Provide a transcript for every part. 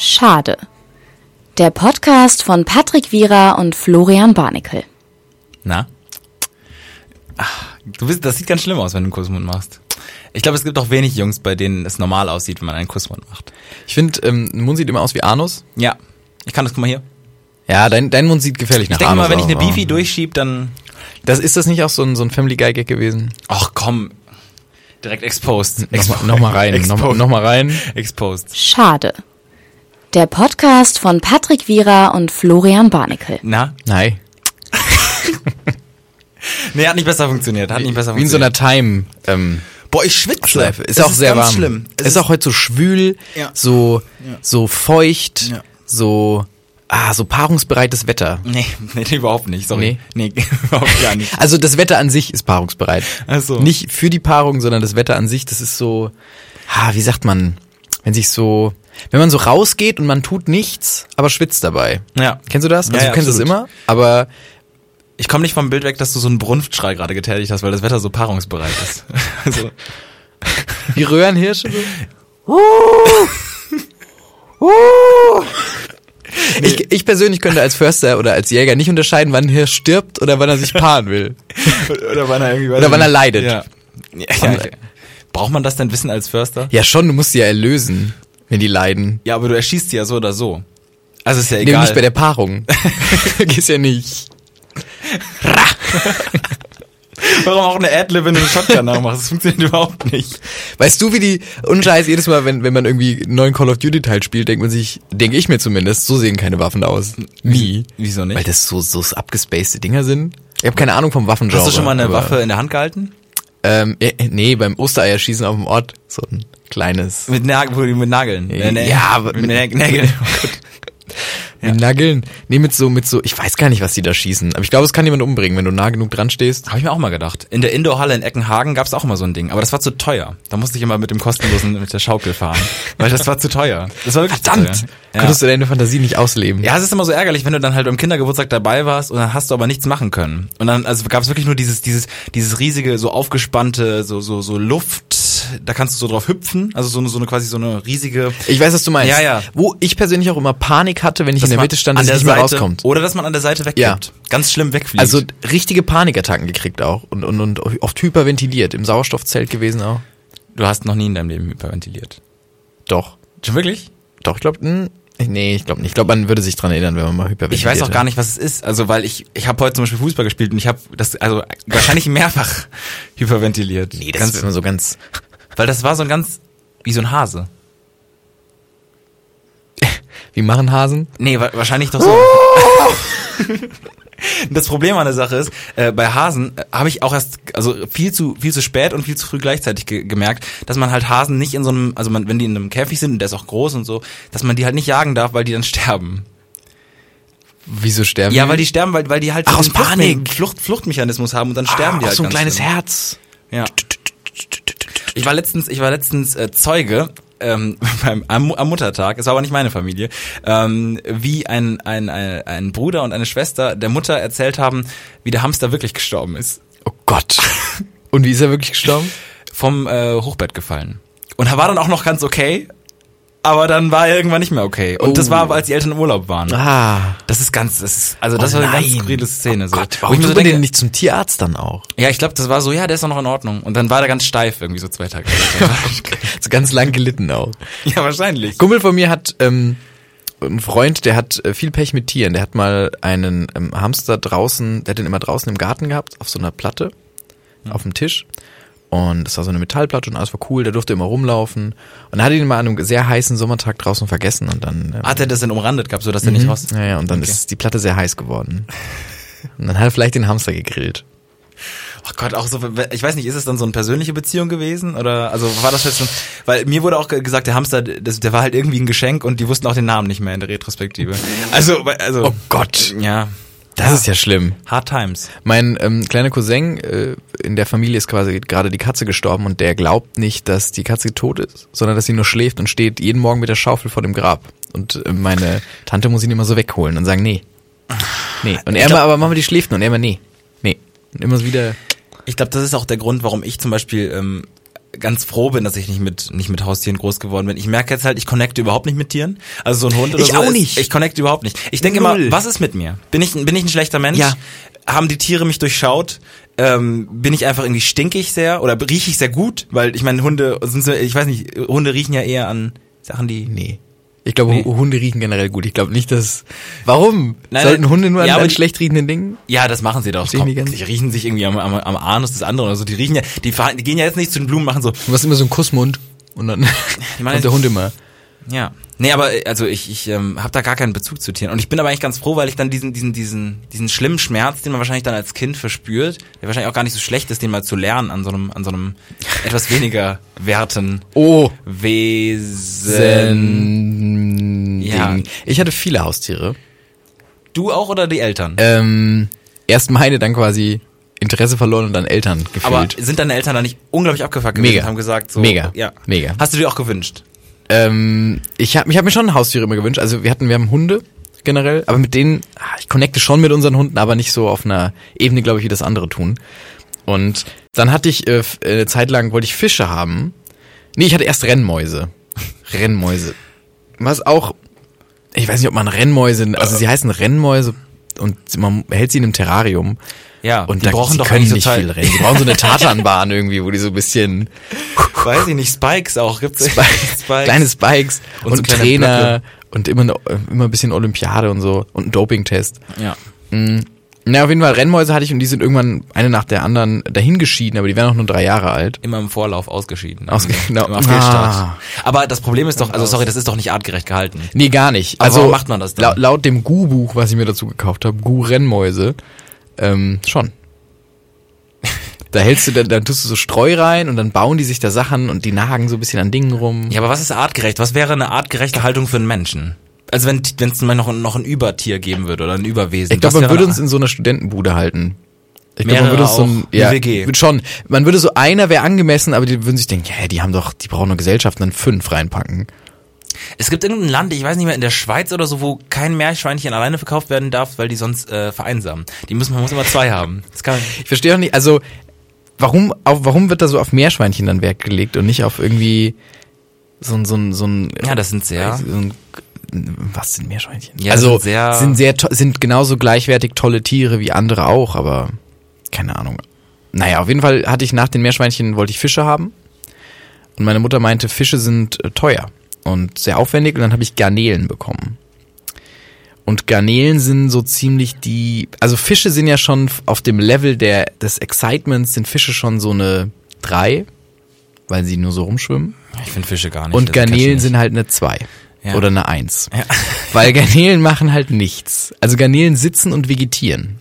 Schade. Der Podcast von Patrick Wierer und Florian Barnikel. Na? Ach, du bist, das sieht ganz schlimm aus, wenn du einen Kussmund machst. Ich glaube, es gibt auch wenig Jungs, bei denen es normal aussieht, wenn man einen Kussmund macht. Ich finde, ähm, ein Mund sieht immer aus wie Anus. Ja. Ich kann das, guck mal hier. Ja, dein, dein Mund sieht gefährlich Ich nach denke Anus mal, wenn ich aus, eine Beefy durchschieb, dann. Das ist das nicht auch so ein, so ein Family Guy Gag gewesen? Ach komm. Direkt exposed. Nochmal noch mal rein, nochmal Exposed. noch mal rein. Exposed. Schade. Der Podcast von Patrick Wierer und Florian Barnikel. Na? Nein. Nee, hat nicht besser funktioniert. Hat nicht besser Wie in so funktioniert. einer Time, ähm, Boah, ich schwitze. Schleife. Ist Es auch sehr ganz warm. schlimm. Es ist auch heute so schwül, Ja. so, so feucht, Ja. so, ah, so paarungsbereites Wetter. Nee, nee, überhaupt nicht. Sorry. Nee, überhaupt gar nicht. Also das Wetter an sich ist paarungsbereit. Ach so. Nicht für die Paarung, sondern das Wetter an sich, das ist so, ah, wie sagt man, wenn sich so, wenn man so rausgeht und man tut nichts, aber schwitzt dabei. Ja. Kennst du das? Ja, Also ja, du kennst es immer, aber Ich komme nicht vom Bild weg, dass du so einen Brunftschrei gerade getätigt hast, weil das Wetter so paarungsbereit ist. Also, wie Röhrenhirsche so. Ich, ich persönlich könnte als Förster oder als Jäger nicht unterscheiden, wann ein Hirsch stirbt oder wann er sich paaren will. oder wann er irgendwie Oder wann er leidet. Ja. ja, ja, ja. Braucht man das denn wissen als Förster? Ja schon, du musst sie ja erlösen, wenn die leiden. Ja, aber du erschießt sie ja so oder so. Also ist ja Nee, egal. nicht bei der Paarung. Gehst ja nicht. Warum auch eine Adlib, wenn du eine Shotgun nachmachst? Das funktioniert überhaupt nicht. Weißt du, wie die, unscheiß, jedes Mal, wenn, wenn man irgendwie einen neuen Call of Duty Teil spielt, denkt man sich, denke ich mir zumindest, so sehen keine Waffen aus. Nie. Wieso nicht? Weil das so, so abgespacede Dinger sind. Ich habe keine Ahnung vom Waffengenre. Hast du schon mal eine Waffe in der Hand gehalten? Ähm, äh, nee, beim Ostereierschießen auf dem Ort, so ein kleines. Mit, die mit Nageln. Ja, ja, aber mit, Nä- Nägeln. Gott. Mit Nageln? Nee, mit so, mit so, ich weiß gar nicht, was die da schießen. Aber ich glaube, es kann jemand umbringen, wenn du nah genug dran stehst. Habe ich mir auch mal gedacht. In der Indoorhalle in Eckenhagen gab's auch mal so ein Ding, aber das war zu teuer. Da musste ich immer mit dem kostenlosen, mit der Schaukel fahren. Weil das war zu teuer. Das war wirklich Verdammt! zu teuer. Ja. Konntest du deine Fantasie nicht ausleben? Ja, es ist immer so ärgerlich, wenn du dann halt beim Kindergeburtstag dabei warst und dann hast du aber nichts machen können. Und dann, also gab es wirklich nur dieses, dieses, dieses riesige, so aufgespannte, so, so, so Luft, da kannst du so drauf hüpfen, also so eine, so eine quasi so eine riesige, Ich weiß, was du meinst. Ja, ja. Wo ich persönlich auch immer Panik hatte, wenn ich in der Mitte stand, an dass ich nicht mehr Seite, rauskommt. Oder dass man an der Seite wegkippt. Ja. Ganz schlimm wegfliegt. Also richtige Panikattacken gekriegt auch und, und, und oft hyperventiliert. Im Sauerstoffzelt gewesen auch. du hast noch nie in deinem Leben hyperventiliert. Doch. Schon wirklich? Doch, ich glaube, nee, ich glaube nicht. Ich glaube, man würde sich dran erinnern, wenn man mal hyperventiliert Ich weiß auch gar nicht, was es ist. Also, weil ich, ich habe heute zum Beispiel Fußball gespielt und ich habe das, also wahrscheinlich mehrfach hyperventiliert. Nee, das ganz, ist immer so ganz. Weil das war so ein ganz, wie so ein Hase. Wie machen Hasen? Nee, wa wahrscheinlich doch so. Das Problem an der Sache ist, äh, bei Hasen äh, habe ich auch erst, also viel zu viel zu spät und viel zu früh gleichzeitig ge gemerkt, dass man halt Hasen nicht in so einem, also man, wenn die in einem Käfig sind und der ist auch groß und so, dass man die halt nicht jagen darf, weil die dann sterben. Wieso sterben Ja, weil die sterben, weil, weil die halt Ach, so aus Panik. Flucht, Fluchtmechanismus haben und dann sterben die ah, halt so ein kleines schlimm. Herz. Ja. Ich war letztens, ich war letztens äh, Zeuge ähm, beim, am, am Muttertag, es war aber nicht meine Familie, ähm, wie ein, ein, ein, ein Bruder und eine Schwester der Mutter erzählt haben, wie der Hamster wirklich gestorben ist. Oh Gott. Und wie ist er wirklich gestorben? Vom äh, Hochbett gefallen. Und er war dann auch noch ganz okay, aber dann war er irgendwann nicht mehr okay. Und das Oh. war, als die Eltern im Urlaub waren. Ah. Das ist ganz, das ist, also das Oh war eine ganz skurrile Szene. So. Gott, warum tut so man den nicht zum Tierarzt dann auch? Ja, ich glaube, das war so, ja, der ist doch noch in Ordnung. Und dann war der ganz steif irgendwie so zwei Tage. So ganz lang gelitten auch. ja, wahrscheinlich. Kumpel von mir hat ähm, ein Freund, der hat äh, viel Pech mit Tieren. Der hat mal einen ähm, Hamster draußen, der hat den immer draußen im Garten gehabt, auf so einer Platte, auf dem Tisch. Und das war so eine Metallplatte und alles war cool, der durfte immer rumlaufen. Und dann hat ihn mal an einem sehr heißen Sommertag draußen vergessen und dann. Ähm, Hat er das denn umrandet gehabt, so dass er nicht raus? ja, ja, und dann Okay. ist die Platte sehr heiß geworden. Und dann hat er vielleicht den Hamster gegrillt. Ach Gott, auch so, ich weiß nicht, ist es dann so eine persönliche Beziehung gewesen oder also war das jetzt schon, weil mir wurde auch ge- gesagt, der Hamster, das, der war halt irgendwie ein Geschenk und die wussten auch den Namen nicht mehr in der Retrospektive. Also, also, Oh Gott. ja, Das ist ja schlimm. hard times. Mein ähm, kleiner Cousin, äh, in der Familie ist quasi gerade die Katze gestorben und der glaubt nicht, dass die Katze tot ist, sondern dass sie nur schläft und steht jeden Morgen mit der Schaufel vor dem Grab. Und äh, meine Tante muss ihn immer so wegholen und sagen, nee. Nee. Und er immer, aber machen wir die schläft nur und er immer, nee. Nee. Und immer so wieder. Ich glaube, das ist auch der Grund, warum ich zum Beispiel ähm, ganz froh bin, dass ich nicht mit nicht mit Haustieren groß geworden bin. Ich merke jetzt halt, ich connecte überhaupt nicht mit Tieren. Also so ein Hund oder Ich so. auch ist- nicht. Ich connecte überhaupt nicht. Ich denke immer, was ist mit mir? Bin ich bin ich ein schlechter Mensch? Ja. Haben die Tiere mich durchschaut? Ähm, bin ich einfach irgendwie stinkig sehr oder rieche ich sehr gut? Weil ich meine, Hunde sind so, ich weiß nicht, Hunde riechen ja eher an Sachen, die Nee. Ich glaube, Nee. Hu- Hunde riechen generell gut. Ich glaube nicht, dass. Warum? Nein, Sollten. Hunde nur an, Ja, an die- schlecht riechenden Dingen? Ja, das machen sie doch. Komm, die ganz. riechen sich irgendwie am, am, am Anus des anderen oder so. Die riechen ja, die, die gehen ja jetzt nicht zu den Blumen, machen so, Du hast immer so einen Kussmund und dann kommt der Hund immer. ja. Nee, aber äh, also ich, ich ähm, habe da gar keinen Bezug zu Tieren. Und ich bin aber eigentlich ganz froh, weil ich dann diesen, diesen, diesen, diesen schlimmen Schmerz, den man wahrscheinlich dann als Kind verspürt, der wahrscheinlich auch gar nicht so schlecht ist, den mal zu lernen an so einem, an so einem etwas weniger werten Oh. Wesen. Ja. Ich hatte viele Haustiere. Du auch oder die Eltern? Ähm, erst meine, dann quasi Interesse verloren und dann Eltern aber gefühlt. sind deine Eltern da nicht unglaublich abgefuckt gewesen Mega. und haben gesagt so, Mega. ja. Mega. Hast du dir auch gewünscht? Ähm, ich habe ich hab mir schon Haustiere immer gewünscht. Also wir hatten, wir haben Hunde generell, aber mit denen, ah, ich connecte schon mit unseren Hunden, aber nicht so auf einer Ebene, glaube ich, wie das andere tun. Und dann hatte ich äh, äh, eine Zeit lang wollte ich Fische haben. Nee, ich hatte erst Rennmäuse. Rennmäuse. Was auch, ich weiß nicht, ob man Rennmäuse, also sie heißen Rennmäuse und man hält sie in einem Terrarium. Ja, Und die da, brauchen sie doch können nicht viel rennen. Die brauchen so eine Tatanbahn irgendwie, wo die so ein bisschen Weiß ich nicht, Spikes auch. Gibt's Spikes, kleine Spikes Und und, so Trainer und immer, immer ein bisschen Olympiade und so und ein Dopingtest. Ja. Na, auf jeden Fall Rennmäuse hatte ich und die sind irgendwann eine nach der anderen dahin geschieden, aber die wären auch nur drei Jahre alt. Immer im Vorlauf ausgeschieden. Ausge- genau. Im. Ah. Aber das Problem ist doch, also sorry, das ist doch nicht artgerecht gehalten. Nee, gar nicht. Aber also warum macht man das dann? Laut, laut dem Gu-Buch, was ich mir dazu gekauft habe, Gu-Rennmäuse, ähm, schon. Da hältst du, dann, dann tust du so Streu rein und dann bauen die sich da Sachen und die nagen so ein bisschen an Dingen rum. Ja, aber was ist artgerecht? Was wäre eine artgerechte Haltung für einen Menschen? Also wenn wenn es mal noch, noch ein Übertier geben würde oder ein Überwesen. Ich glaube, man würde uns in so einer Studentenbude halten. Ich glaube, man würde uns so ein, ja, WG. schon. Man würde so einer wäre angemessen, aber die würden sich denken, ja, die haben doch, die brauchen eine Gesellschaft, und dann fünf reinpacken. Es gibt irgendein Land, ich weiß nicht mehr, in der Schweiz oder so, wo kein Meerschweinchen alleine verkauft werden darf, weil die sonst äh, vereinsamen. Die müssen, man muss immer zwei haben. Das kann, Ich verstehe auch nicht, also warum, auf, warum wird da so auf Meerschweinchen dann Wert gelegt und nicht auf irgendwie so ein, so ein, so ein, ja, das sind sehr. so ein was sind Meerschweinchen? Ja, also sind sehr- sind sehr sind genauso gleichwertig tolle Tiere wie andere auch, aber keine Ahnung. Naja, auf jeden Fall hatte ich nach den Meerschweinchen wollte ich Fische haben und meine Mutter meinte, Fische sind äh, teuer und sehr aufwendig und dann habe ich Garnelen bekommen. Und Garnelen sind so ziemlich die, also Fische sind ja schon auf dem Level der des Excitements sind Fische schon so eine drei, weil sie nur so rumschwimmen. Ich finde Fische gar nicht. Und also Garnelen sind halt eine 2 Ja. oder eine 1. Ja. Weil Garnelen machen halt nichts. Also Garnelen sitzen und vegetieren.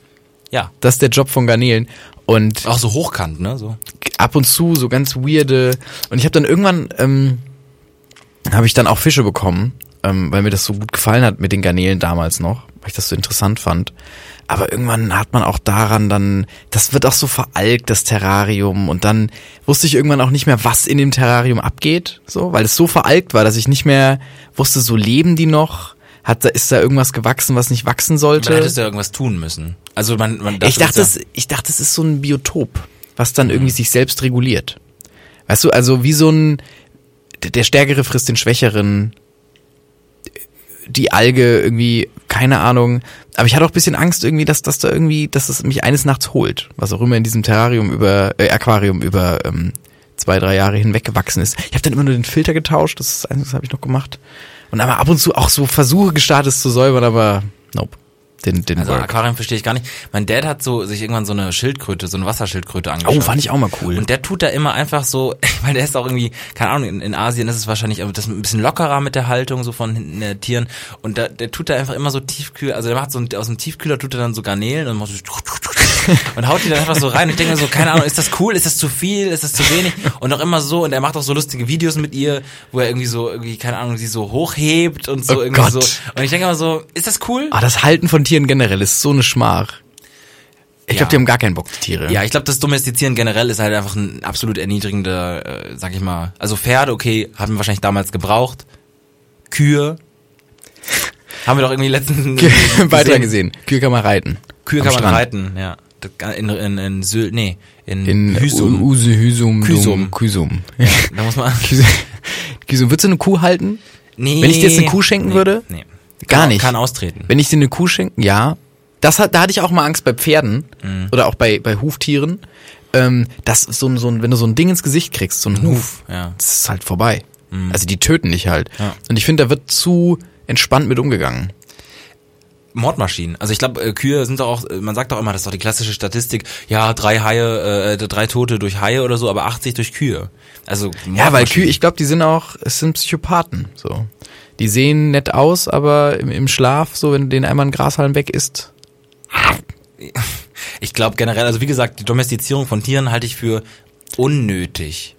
Ja. Das ist der Job von Garnelen. Und Auch so hochkant, ne? So. ab und zu so ganz weirde. Und ich habe dann irgendwann, ähm, habe ich dann auch Fische bekommen, ähm, weil mir das so gut gefallen hat mit den Garnelen damals noch, weil ich das so interessant fand. Aber irgendwann hat man auch daran dann, das wird auch so veralkt, das Terrarium. Und dann wusste ich irgendwann auch nicht mehr, was in dem Terrarium abgeht, so, weil es so veralkt war, dass ich nicht mehr wusste, so leben die noch? Hat da, ist da irgendwas gewachsen, was nicht wachsen sollte? hättest du ja irgendwas tun müssen. Also man, man ich dachte, es ich dachte, es ist so ein Biotop, was dann irgendwie sich selbst reguliert. Weißt du, also wie so ein, der Stärkere frisst den Schwächeren, die Alge irgendwie, keine Ahnung. Aber ich hatte auch ein bisschen Angst irgendwie, dass das da irgendwie, dass es mich eines Nachts holt, was auch immer in diesem Terrarium über, äh, Aquarium über ähm, zwei, drei Jahre hinweg gewachsen ist. Ich habe dann immer nur den Filter getauscht, das ist das Einzige, das habe ich noch gemacht. Und aber ab und zu auch so Versuche gestartet, es zu säubern, aber nope. Didn't, didn't Also work. Aquarium verstehe ich gar nicht. Mein Dad hat so sich irgendwann so eine Schildkröte, so eine Wasserschildkröte angeschaut. Oh, fand ich auch mal cool. Und der tut da immer einfach so, weil der ist auch irgendwie, keine Ahnung, in, in Asien ist es wahrscheinlich das ein bisschen lockerer mit der Haltung so von hinten der Tieren. Und da, der tut da einfach immer so Tiefkühl, also der macht so ein, aus dem Tiefkühler tut er dann so Garnelen und macht so und haut die dann einfach so rein. Und ich denke mir so, keine Ahnung, ist das cool, ist das zu viel, ist das zu wenig? Und auch immer so, und er macht auch so lustige Videos mit ihr, wo er irgendwie so, irgendwie, keine Ahnung, sie so hochhebt und so Oh irgendwie Gott. so. Und ich denke immer so, ist das cool? Ah, das Halten von Tieren generell ist so eine Schmach. Ich Ja. glaube, die haben gar keinen Bock, die Tiere. Ja, ich glaube, das Domestizieren generell ist halt einfach ein absolut erniedrigender, äh, sag ich mal. Also Pferde, okay, haben wir wahrscheinlich damals gebraucht. Kühe. Haben wir doch irgendwie letzten Weiter gesehen. Kühe kann man reiten. Kühe Am kann man Strand. reiten, ja. In, in, in Sylt, nee, in, In Hüsum. Use, Hüsum, Küsum. Küsum. Da muss man. Küsum. Würdest du eine Kuh halten? Nee. Wenn ich dir jetzt eine Kuh schenken nee, würde? Nee. Gar Kann- nicht. Kann austreten. Wenn ich dir eine Kuh schenke, ja. Das hat, da hatte ich auch mal Angst bei Pferden Mhm. oder auch bei, bei Huftieren. Ähm, das so ein, so ein, wenn du so ein Ding ins Gesicht kriegst, so ein Huf, ja. das ist halt vorbei. Also die töten dich halt. Ja. Und ich finde, da wird zu entspannt mit umgegangen. Mordmaschinen. Also ich glaube, äh, Kühe sind doch auch, äh, man sagt doch immer, das ist doch die klassische Statistik, ja, drei Haie, äh, drei Tote durch Haie oder so, aber 80 durch Kühe. Also Ja, weil. Kühe, ich glaube, die sind auch, es sind Psychopathen. So, die sehen nett aus, aber im, im Schlaf, so wenn den einmal ein Grashalm weg ist, Ich glaube generell, also wie gesagt, die Domestizierung von Tieren halte ich für unnötig.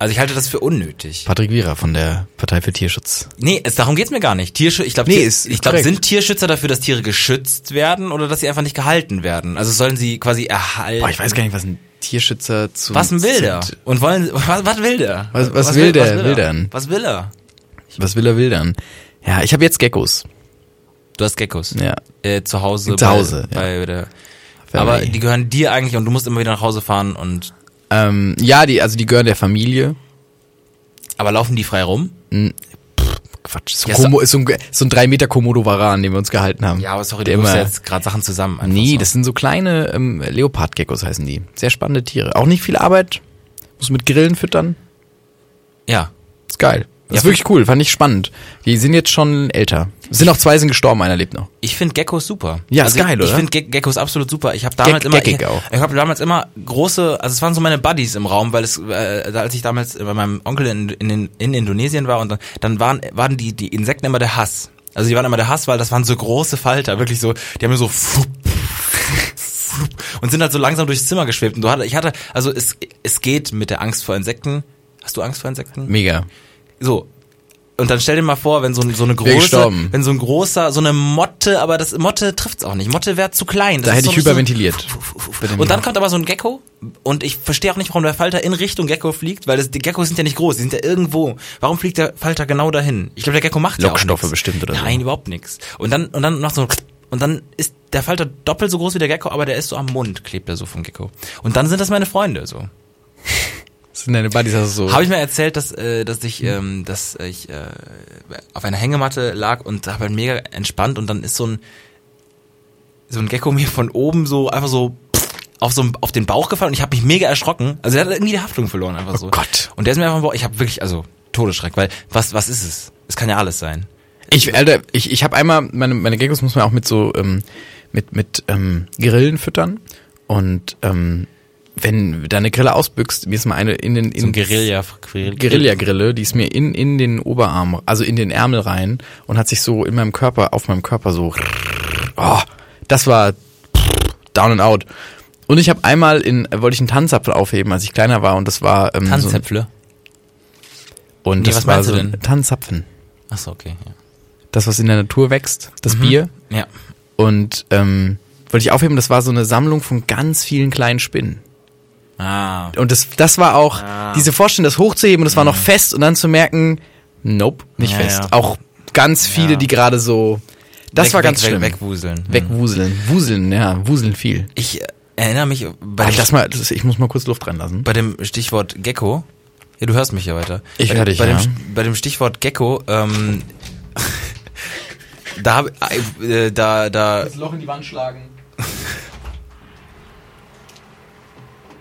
Also ich halte das für unnötig. Patrick Wierer von der Partei für Tierschutz. Nee, es, darum geht's mir gar nicht. Tierschutz, ich glaube, Nee, Tier, ich glaube, sind Tierschützer dafür, dass Tiere geschützt werden oder dass sie einfach nicht gehalten werden? Also sollen sie quasi erhalten? Boah, ich weiß gar nicht, was ein Tierschützer zu was will der? zu- Und wollen, was, was will der? Was- was will der? was Will er? Was will er? Was will er wildern? Ja, ich habe jetzt Geckos. Du hast Geckos. Ja. Äh, zu Hause. Zu Hause, bei, bei der, aber die gehören dir eigentlich und du musst immer wieder nach Hause fahren und, Ähm, ja, die, also die gehören der Familie. aber laufen die frei rum? Quatsch, so, Ja, ein Komo, so ein, so ein drei Meter Komodo-Varan, den wir uns gehalten haben. Ja, aber sorry, du immer- jetzt gerade Sachen zusammen. Nee, so. das sind so kleine ähm, Leopardgeckos heißen die. Sehr spannende Tiere. Auch nicht viel Arbeit. Muss mit Grillen füttern. Ja. Ist geil. Das Ja, ist wirklich cool, fand ich spannend. Die sind jetzt schon älter. Es sind auch zwei sind gestorben, einer lebt noch. Ich finde Geckos super. Ja, ist also geil, ich, Ich oder? finde Ge Geckos absolut super. Ich habe damals Geck- immer, ich, geckig auch. ich habe damals immer große, also es waren so meine Buddies im Raum, weil es, äh, als ich damals bei meinem Onkel in, in, in Indonesien war und dann, dann waren, waren die, die Insekten immer der Hass. Also die waren immer der Hass, weil das waren so große Falter, wirklich so, die haben mir so und sind halt so langsam durchs Zimmer geschwebt. Und du hatte, ich hatte, also es, es geht mit der Angst vor Insekten. Hast du Angst vor Insekten? Mega. So. Und dann stell dir mal vor, wenn so, so eine große, wenn so ein großer, so eine Motte, aber das Motte trifft's auch nicht. Motte wäre zu klein. Das Da ist hätte so, ich hyperventiliert. So, und dann kommt aber so ein Gecko und ich verstehe auch nicht, warum der Falter in Richtung Gecko fliegt, weil das, die Geckos sind ja nicht groß, die sind ja irgendwo. Warum fliegt der Falter genau dahin? Ich glaube, der Gecko macht ja Lockstoffe nichts. bestimmt oder so. Nein, überhaupt nichts. Und dann und dann noch so und dann ist der Falter doppelt so groß wie der Gecko, aber der ist so am Mund, klebt er so vom Gecko. Und dann sind das meine Freunde so. Das sind deine Buddies, also so. Habe ich mir erzählt, dass, äh, dass ich, ähm, dass ich äh, auf einer Hängematte lag und habe halt mega entspannt und dann ist so ein so ein Gecko mir von oben so einfach so auf so auf den Bauch gefallen und ich habe mich mega erschrocken. Also er hat irgendwie die Haftung verloren einfach so. Oh Gott. Und der ist mir einfach, ich habe wirklich also Todesschreck, weil was was ist es? Es kann ja alles sein. Ich, Alter, ich, ich habe einmal, meine, meine Geckos muss man auch mit so, ähm, mit, mit ähm, Grillen füttern. Und ähm, wenn deine Grille ausbüchst, mir ist mal eine in den in So Guerilla Guerilla Guerilla-Grille, die ist mir in, in den Oberarm, also in den Ärmel rein und hat sich so in meinem Körper, auf meinem Körper so, oh, das war down and out. Und ich habe einmal in, wollte ich einen Tanzapfel aufheben, als ich kleiner war und das war ähm, so, Tanzzäpfle. und Nee, das was war so du denn? Tanzzapfen. Ach so, okay. Das, was in der Natur wächst, das Mhm. Bier. Ja. ja. Und ähm, wollte ich aufheben, das war so eine Sammlung von ganz vielen kleinen Spinnen. Ah. Und das, das war auch diese Vorstellung, das hochzuheben und das war noch fest und dann zu merken, nope, nicht Mhm. Ja, fest. ja. Auch ganz viele, Ja. die gerade so, das Weg, war ganz weg, schlimm. Wegwuseln. Hm. Wegwuseln, wuseln, ja, wuseln viel. Ich erinnere mich bei dem, lass mal, das, ich muss mal kurz Luft reinlassen. bei dem Stichwort Gecko. Ja, du hörst mich ja weiter. Ich bei, hör dem- dich, bei, ja. dem, bei dem Stichwort Gecko, ähm, da hab, äh, da, da, Loch in die Wand schlagen.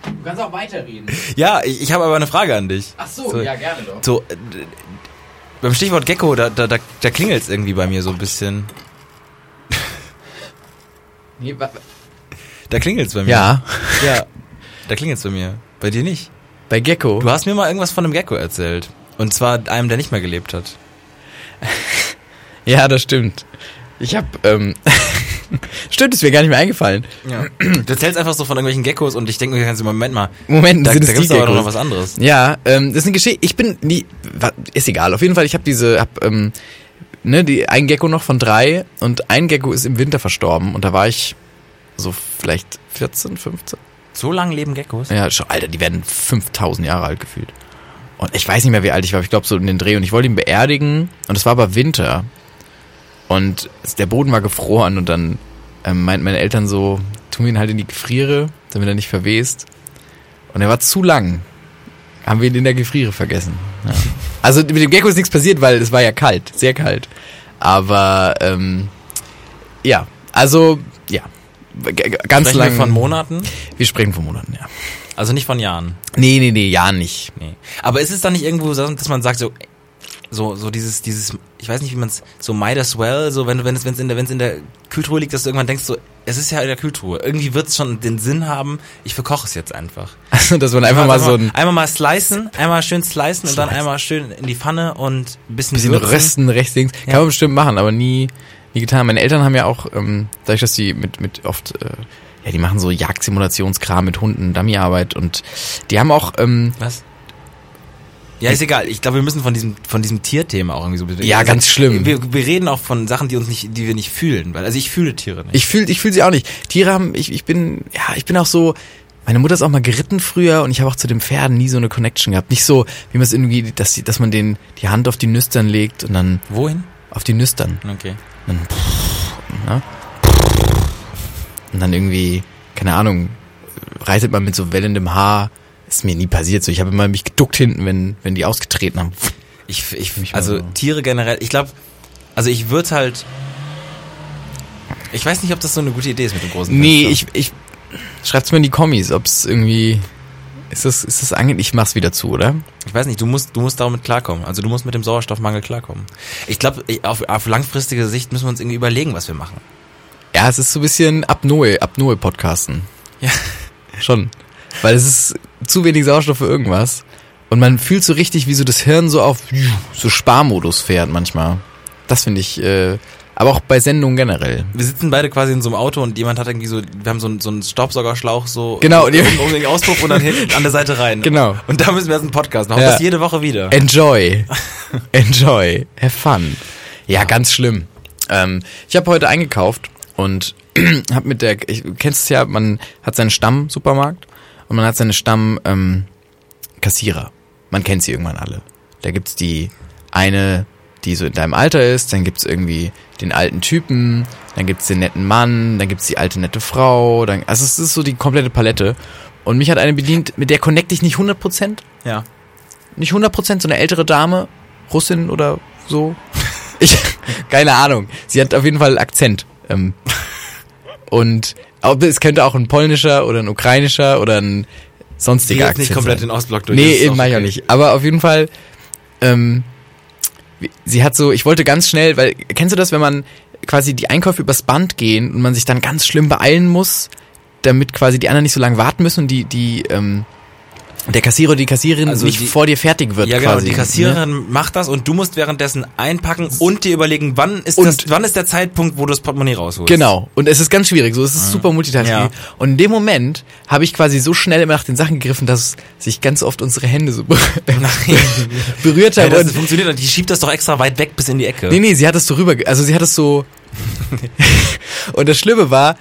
Du kannst auch weiterreden. ja, ich, ich habe aber eine Frage an dich. Ach so, So. ja, gerne doch. So, äh, beim Stichwort Gecko, da, da, da, da klingelt's irgendwie bei mir so ein bisschen. Nee, wa- Da klingelt's bei mir. ja, Ja, da klingelt's bei mir. Bei dir nicht. bei Gecko. Du hast mir mal irgendwas von einem Gecko erzählt. Und zwar einem, der nicht mehr gelebt hat. Ja, das stimmt. Ich hab, ähm, stimmt, ist mir gar nicht mehr eingefallen. Ja. Du erzählst einfach so von irgendwelchen Geckos und ich denke mir ganz im Moment mal, Moment, da, sind da es gibt's die aber noch was anderes. Ja, ähm, das ist eine Geschichte. Ich bin nie, ist egal. Auf jeden Fall, ich habe diese, hab, ähm, ne, die ein Gecko noch von drei und ein Gecko ist im Winter verstorben und da war ich so vielleicht 14, 15. So lange leben Geckos? Ja, schon, Alter, die werden 5000 Jahre alt gefühlt. Und ich weiß nicht mehr, wie alt ich war. Ich glaube so in den Dreh und ich wollte ihn beerdigen und es war aber Winter und der Boden war gefroren und dann ähm, meinten meine Eltern so, tun wir ihn halt in die Gefriere, damit er nicht verwest. Und er war zu lang. Haben wir ihn in der Gefriere vergessen. Ja. Also mit dem Gecko ist nichts passiert, weil es war ja kalt, sehr kalt. Aber ähm, ja, also ja, ganz Sprechen lang. wir von Monaten? Wir sprechen von Monaten, ja. Also nicht von Jahren. Nee, nee, nee, ja nicht. Nee. Aber ist es dann nicht irgendwo, so, dass man sagt, so, so, so dieses, dieses, ich weiß nicht, wie man es, so might as well, so wenn du, wenn es, wenn es in der, wenn es in der Kühltruhe liegt, dass du irgendwann denkst, so, es ist ja in der Kühltruhe. Irgendwie wird es schon den Sinn haben, ich verkoche es jetzt einfach. Also, dass man einfach mal so ein einmal mal slicen, einmal schön slicen und dann Slicen. einmal schön in die Pfanne und ein bisschen, bisschen würzen. rösten, rechts, links. Kann Ja. man bestimmt machen, aber nie, nie getan. Meine Eltern haben ja auch, ähm, dadurch, dass die mit, mit oft, äh, ja, die machen so Jagdsimulationskram mit Hunden, Dummyarbeit und die haben auch, ähm, Was? Ja, ist egal. Ich glaube, wir müssen von diesem, von diesem Tierthema auch irgendwie so bewegen. Ja, ganz schlimm. Wir, wir reden auch von Sachen, die uns nicht, die wir nicht fühlen, weil, also ich fühle Tiere nicht. ich fühl, ich fühl sie auch nicht. Tiere haben, ich, ich bin, ja, ich bin auch so, meine Mutter ist auch mal geritten früher und ich habe auch zu den Pferden nie so eine Connection gehabt. Nicht so, wie man es irgendwie, dass, die, dass man den, die Hand auf die Nüstern legt und dann Wohin? auf die Nüstern. Okay. dann ne? und dann irgendwie keine Ahnung reitet man mit so wellendem Haar ist mir nie passiert so ich habe immer mich geduckt hinten wenn wenn die ausgetreten haben Ich, ich, mal also so. Tiere generell, ich glaube, also ich würde halt, ich weiß nicht, ob das so eine gute Idee ist mit dem großen nee Fenster. ich ich schreibt's mir in die Kommis ob's irgendwie ist das ist das angenehm ich mach's wieder zu oder Ich weiß nicht, du musst, du musst damit klarkommen. Also du musst mit dem Sauerstoffmangel klarkommen. Ich glaube, auf, auf langfristige Sicht müssen wir uns irgendwie überlegen, was wir machen. ja es ist so ein bisschen Apnoe Apnoe Podcasten Ja. schon weil es ist zu wenig Sauerstoff für irgendwas und man fühlt so richtig wie so das Hirn so auf so Sparmodus fährt manchmal das finde ich äh, aber auch bei Sendungen generell Wir sitzen beide quasi in so einem Auto und jemand hat irgendwie so, wir haben so einen, so einen Staubsaugerschlauch so Genau, um, die- um den Auspuff und dann hinten an der Seite rein. Genau. Und da müssen wir jetzt einen Podcast machen. Ja. Das jede Woche wieder. Enjoy. Enjoy. Have fun. Ja, ganz schlimm. Ähm, ich habe heute eingekauft und habe mit der, ich, du kennst es ja, man hat seinen Stamm-Supermarkt und man hat seine Stamm ähm. Man kennt sie irgendwann alle. Da gibt's die eine, die so in deinem Alter ist, dann gibt's irgendwie den alten Typen, dann gibt's den netten Mann, dann gibt's die alte nette Frau, dann, also es ist so die komplette Palette. Und mich hat eine bedient, mit der connecte ich nicht 100%, Ja. nicht 100%, so eine ältere Dame, Russin oder so. Ich, keine Ahnung. Sie hat auf jeden Fall Akzent. Ähm, und aber es könnte auch ein polnischer oder ein ukrainischer oder ein sonstiger Akzent nicht komplett sein. den Ostblock durch. Nee, eben mach ich auch nicht. Aber auf jeden Fall, ähm, sie hat so, ich wollte ganz schnell, weil, kennst du das, wenn man quasi die Einkäufe übers Band gehen und man sich dann ganz schlimm beeilen muss, damit quasi die anderen nicht so lange warten müssen und die, die, ähm, der Kassierer oder die Kassiererin Also nicht die- vor dir fertig wird Ja, genau, quasi. die ne? Kassiererin macht das und du musst währenddessen einpacken und dir überlegen, wann ist, Und- das, wann ist der Zeitpunkt, wo du das Portemonnaie rausholst. Genau. Und es ist ganz schwierig. So, es ist super Multitasking. Ja. Und in dem Moment habe ich quasi so schnell immer nach den Sachen gegriffen, dass sich ganz oft unsere Hände so ber- berührt Ja, haben. das und funktioniert nicht. Die schiebt das doch extra weit weg bis in die Ecke. Nee, nee, sie hat es so rüber, also sie hat es so. und das Schlimme war,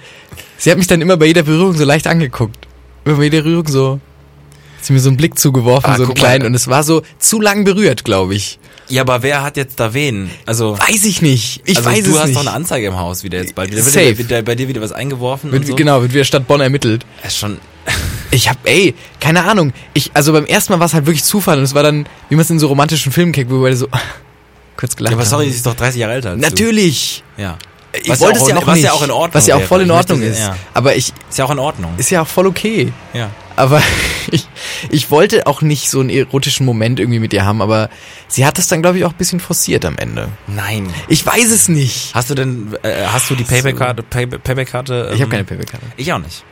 sie hat mich dann immer bei jeder Berührung so leicht angeguckt. Immer bei jeder Berührung so. Hat sie mir so einen Blick zugeworfen, Ah, so einen mal. und es war so zu lang berührt, glaube ich. Ja, aber wer hat jetzt da wen? Also, Weiß ich nicht. Ich also weiß du es hast nicht. doch eine Anzeige im Haus wieder jetzt bald. Wieder. Wird, Safe. wird, dir- bei dir wieder was eingeworfen wird, so? Genau, wird wieder Stadt Bonn ermittelt. Das ist schon, Ich hab, ey, keine Ahnung. Ich, also beim ersten Mal war es halt wirklich Zufall und es war dann, wie man es in so romantischen Filmen kennt, wo wir beide so kurz gelacht ja, aber sorry, haben. sie ist doch 30 Jahre älter Natürlich. du. Ja. Ich Was wollte ja auch es ja auch was nicht. ja auch in Ordnung Was ja auch voll in Ich möchte- Ordnung ist. ja. Aber ich, Ist ja auch in Ordnung. ist ja auch voll okay. Ja. Aber ich, ich wollte auch nicht so einen erotischen Moment irgendwie mit ihr haben, aber sie hat das dann, glaube ich, auch ein bisschen forciert am Ende. Nein. Ich weiß es nicht. Hast du denn, äh, hast du die Payback-Karte, Pay Payback-Karte? Ich ähm, habe keine Payback-Karte. Ich auch nicht.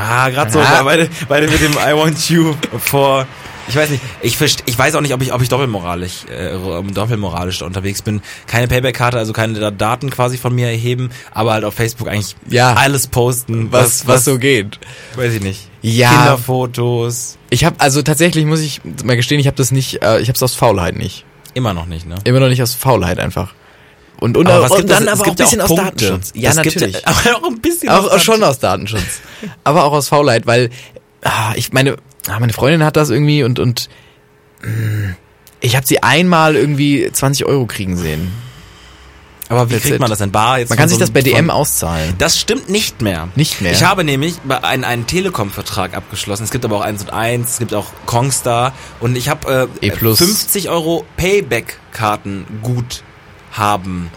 Ah, gerade so, Ah. beide, beide mit dem I want you vor. Ich weiß nicht, ich, verst- ich weiß auch nicht, ob ich, ob ich doppelmoralisch, äh, doppelmoralisch da unterwegs bin. Keine Payback-Karte, also keine Da- Daten quasi von mir erheben, aber halt auf Facebook eigentlich Ja. alles posten, Was, was, so geht. weiß ich nicht. Ja. Kinderfotos, Ich habe also tatsächlich muss ich mal gestehen, ich habe das nicht, äh, ich habe es aus Faulheit nicht. immer noch nicht, ne? Immer noch nicht aus Faulheit einfach. Und, und, Aber und gibt dann? Es aber auch ein ja bisschen auch aus Punkte. Datenschutz. Ja, Das natürlich. Ja, aber auch ein bisschen. auch, aus schon aus Datenschutz. aber auch aus Faulheit, weil ah, ich meine, ah, meine Freundin hat das irgendwie und und mh, ich habe sie einmal irgendwie 20 Euro kriegen sehen. Aber wie kriegt man das denn bar? Jetzt Man kann sich so das bei DM von- auszahlen. Das stimmt nicht mehr. Nicht mehr? Ich habe nämlich einen, einen Telekom-Vertrag abgeschlossen. Es gibt aber auch 1 und 1, es gibt auch Kongstar und ich habe äh, E plus. 50 Euro Payback-Karten gut haben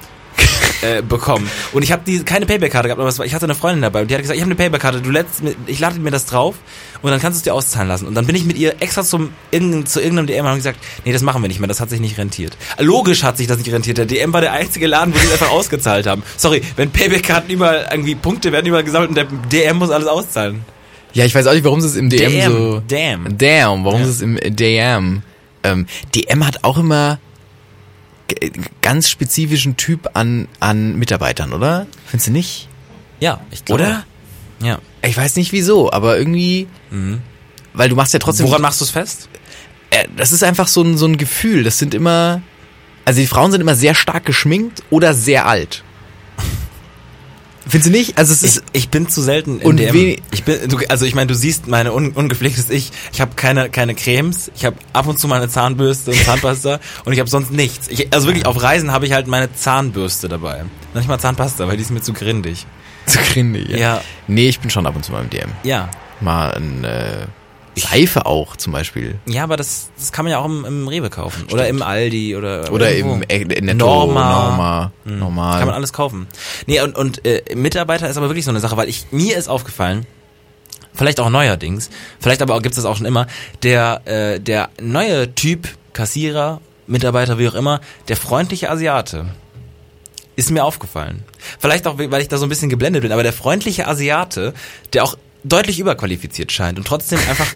äh, bekommen. Und ich habe die keine Payback-Karte gehabt, aber ich hatte eine Freundin dabei und die hat gesagt, ich habe eine Payback-Karte, du lädst mir, ich lade mir das drauf und dann kannst du es dir auszahlen lassen. Und dann bin ich mit ihr extra zum irgendein, zu irgendeinem DM und habe gesagt, nee, das machen wir nicht mehr, das hat sich nicht rentiert. Logisch hat sich das nicht rentiert. Der DM war der einzige Laden, wo die es einfach ausgezahlt haben. Sorry, wenn Payback-Karten überall irgendwie Punkte werden überall gesammelt und der DM muss alles auszahlen. Ja, ich weiß auch nicht, warum sie es im DM DM, so. damn. Damn, warum Ja. sie es im DM. Ähm, DM hat auch immer ganz spezifischen Typ an, an Mitarbeitern, oder? Findest du nicht? Ja, ich glaube. Oder? Ja. Ich weiß nicht wieso, aber irgendwie, weil du machst ja trotzdem. Woran machst du es fest? Äh, das ist einfach so ein, so ein Gefühl. Das sind immer, also die Frauen sind immer sehr stark geschminkt oder sehr alt. Findest du nicht? Also es Ich, ist, ich bin zu selten in we- Ich bin, du, also ich meine, du siehst meine un, ungepflegtes Ich. Ich habe keine keine Cremes. Ich habe ab und zu mal eine Zahnbürste und Zahnpasta und ich habe sonst nichts. Ich, also wirklich auf Reisen habe ich halt meine Zahnbürste dabei. Noch nicht mal Zahnpasta, weil die ist mir zu grindig. zu grindig. Ja. Nee, ich bin schon ab und zu mal im DM. Ja. Mal ein, äh, Seife auch zum Beispiel. Ja, aber das, das kann man ja auch im, im Rewe kaufen. Oder im Aldi oder Oder irgendwo. im äh, Netto, Norma. Norma, Mhm. normal. Kann man alles kaufen. Nee, und, und äh, Mitarbeiter ist aber wirklich so eine Sache, weil ich mir ist aufgefallen, vielleicht auch neuerdings, vielleicht aber gibt es das auch schon immer, der, äh, der neue Typ Kassierer, Mitarbeiter, wie auch immer, der freundliche Asiate. Ist mir aufgefallen. Vielleicht auch, weil ich da so ein bisschen geblendet bin, aber der freundliche Asiate, der auch deutlich überqualifiziert scheint und trotzdem einfach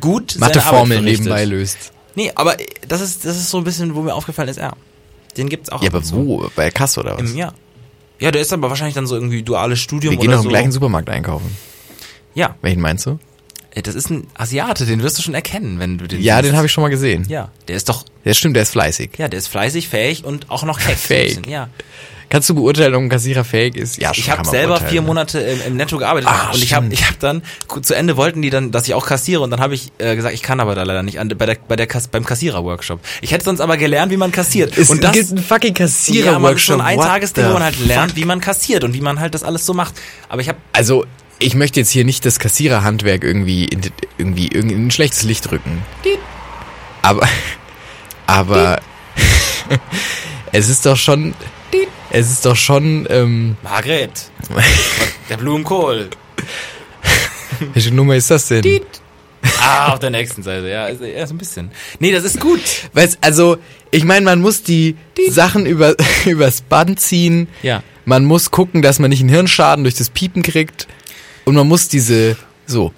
gut Matheformeln verrichtet. nebenbei löst. Nee, aber das ist, das ist so ein bisschen, wo mir aufgefallen ist, er. Den gibt's auch. Ja, ab aber wo? Bei der Kasse oder was? Im Jahr. Ja, der ist aber wahrscheinlich dann so irgendwie duales Studium Wir gehen oder doch so. im gleichen Supermarkt einkaufen. Ja, Welchen meinst du? Das ist ein Asiate, den wirst du schon erkennen, wenn du den Ja, siehst. den habe ich schon mal gesehen. Ja, der ist doch, Der stimmt, der ist fleißig. ja, der ist fleißig, fähig und auch noch keck. Fähig. Ja. Kannst du beurteilen, ob ein Kassierer fähig ist? Ja, schon Ich habe selber beurteilen, vier ne? Monate im, im Netto gearbeitet Ah, und ich habe ich hab dann zu Ende wollten die dann, dass ich auch kassiere und dann habe ich äh, gesagt, ich kann aber da leider nicht an, bei der bei der Kass, beim Kassierer-Workshop. Ich hätte sonst aber gelernt, wie man kassiert. Es und das gibt einen fucking ja, man ist so Kassierer-Workshop. ein Eintagesding, What wo man halt lernt, fuck? wie man kassiert und wie man halt das alles so macht. Aber ich habe Also, ich möchte jetzt hier nicht das Kassiererhandwerk irgendwie in, irgendwie irgendwie in ein schlechtes Licht rücken. Aber, aber, es ist doch schon, es ist doch schon, ähm, Margret, der Blumenkohl. welche Nummer ist das denn? Ah, auf der nächsten Seite, ja, ist, ja, so ein bisschen. Nee, das ist gut. Weißt, also, ich meine, man muss die, Sachen über, übers Band ziehen. Ja. Man muss gucken, dass man nicht einen Hirnschaden durch das Piepen kriegt. Und man muss diese, so.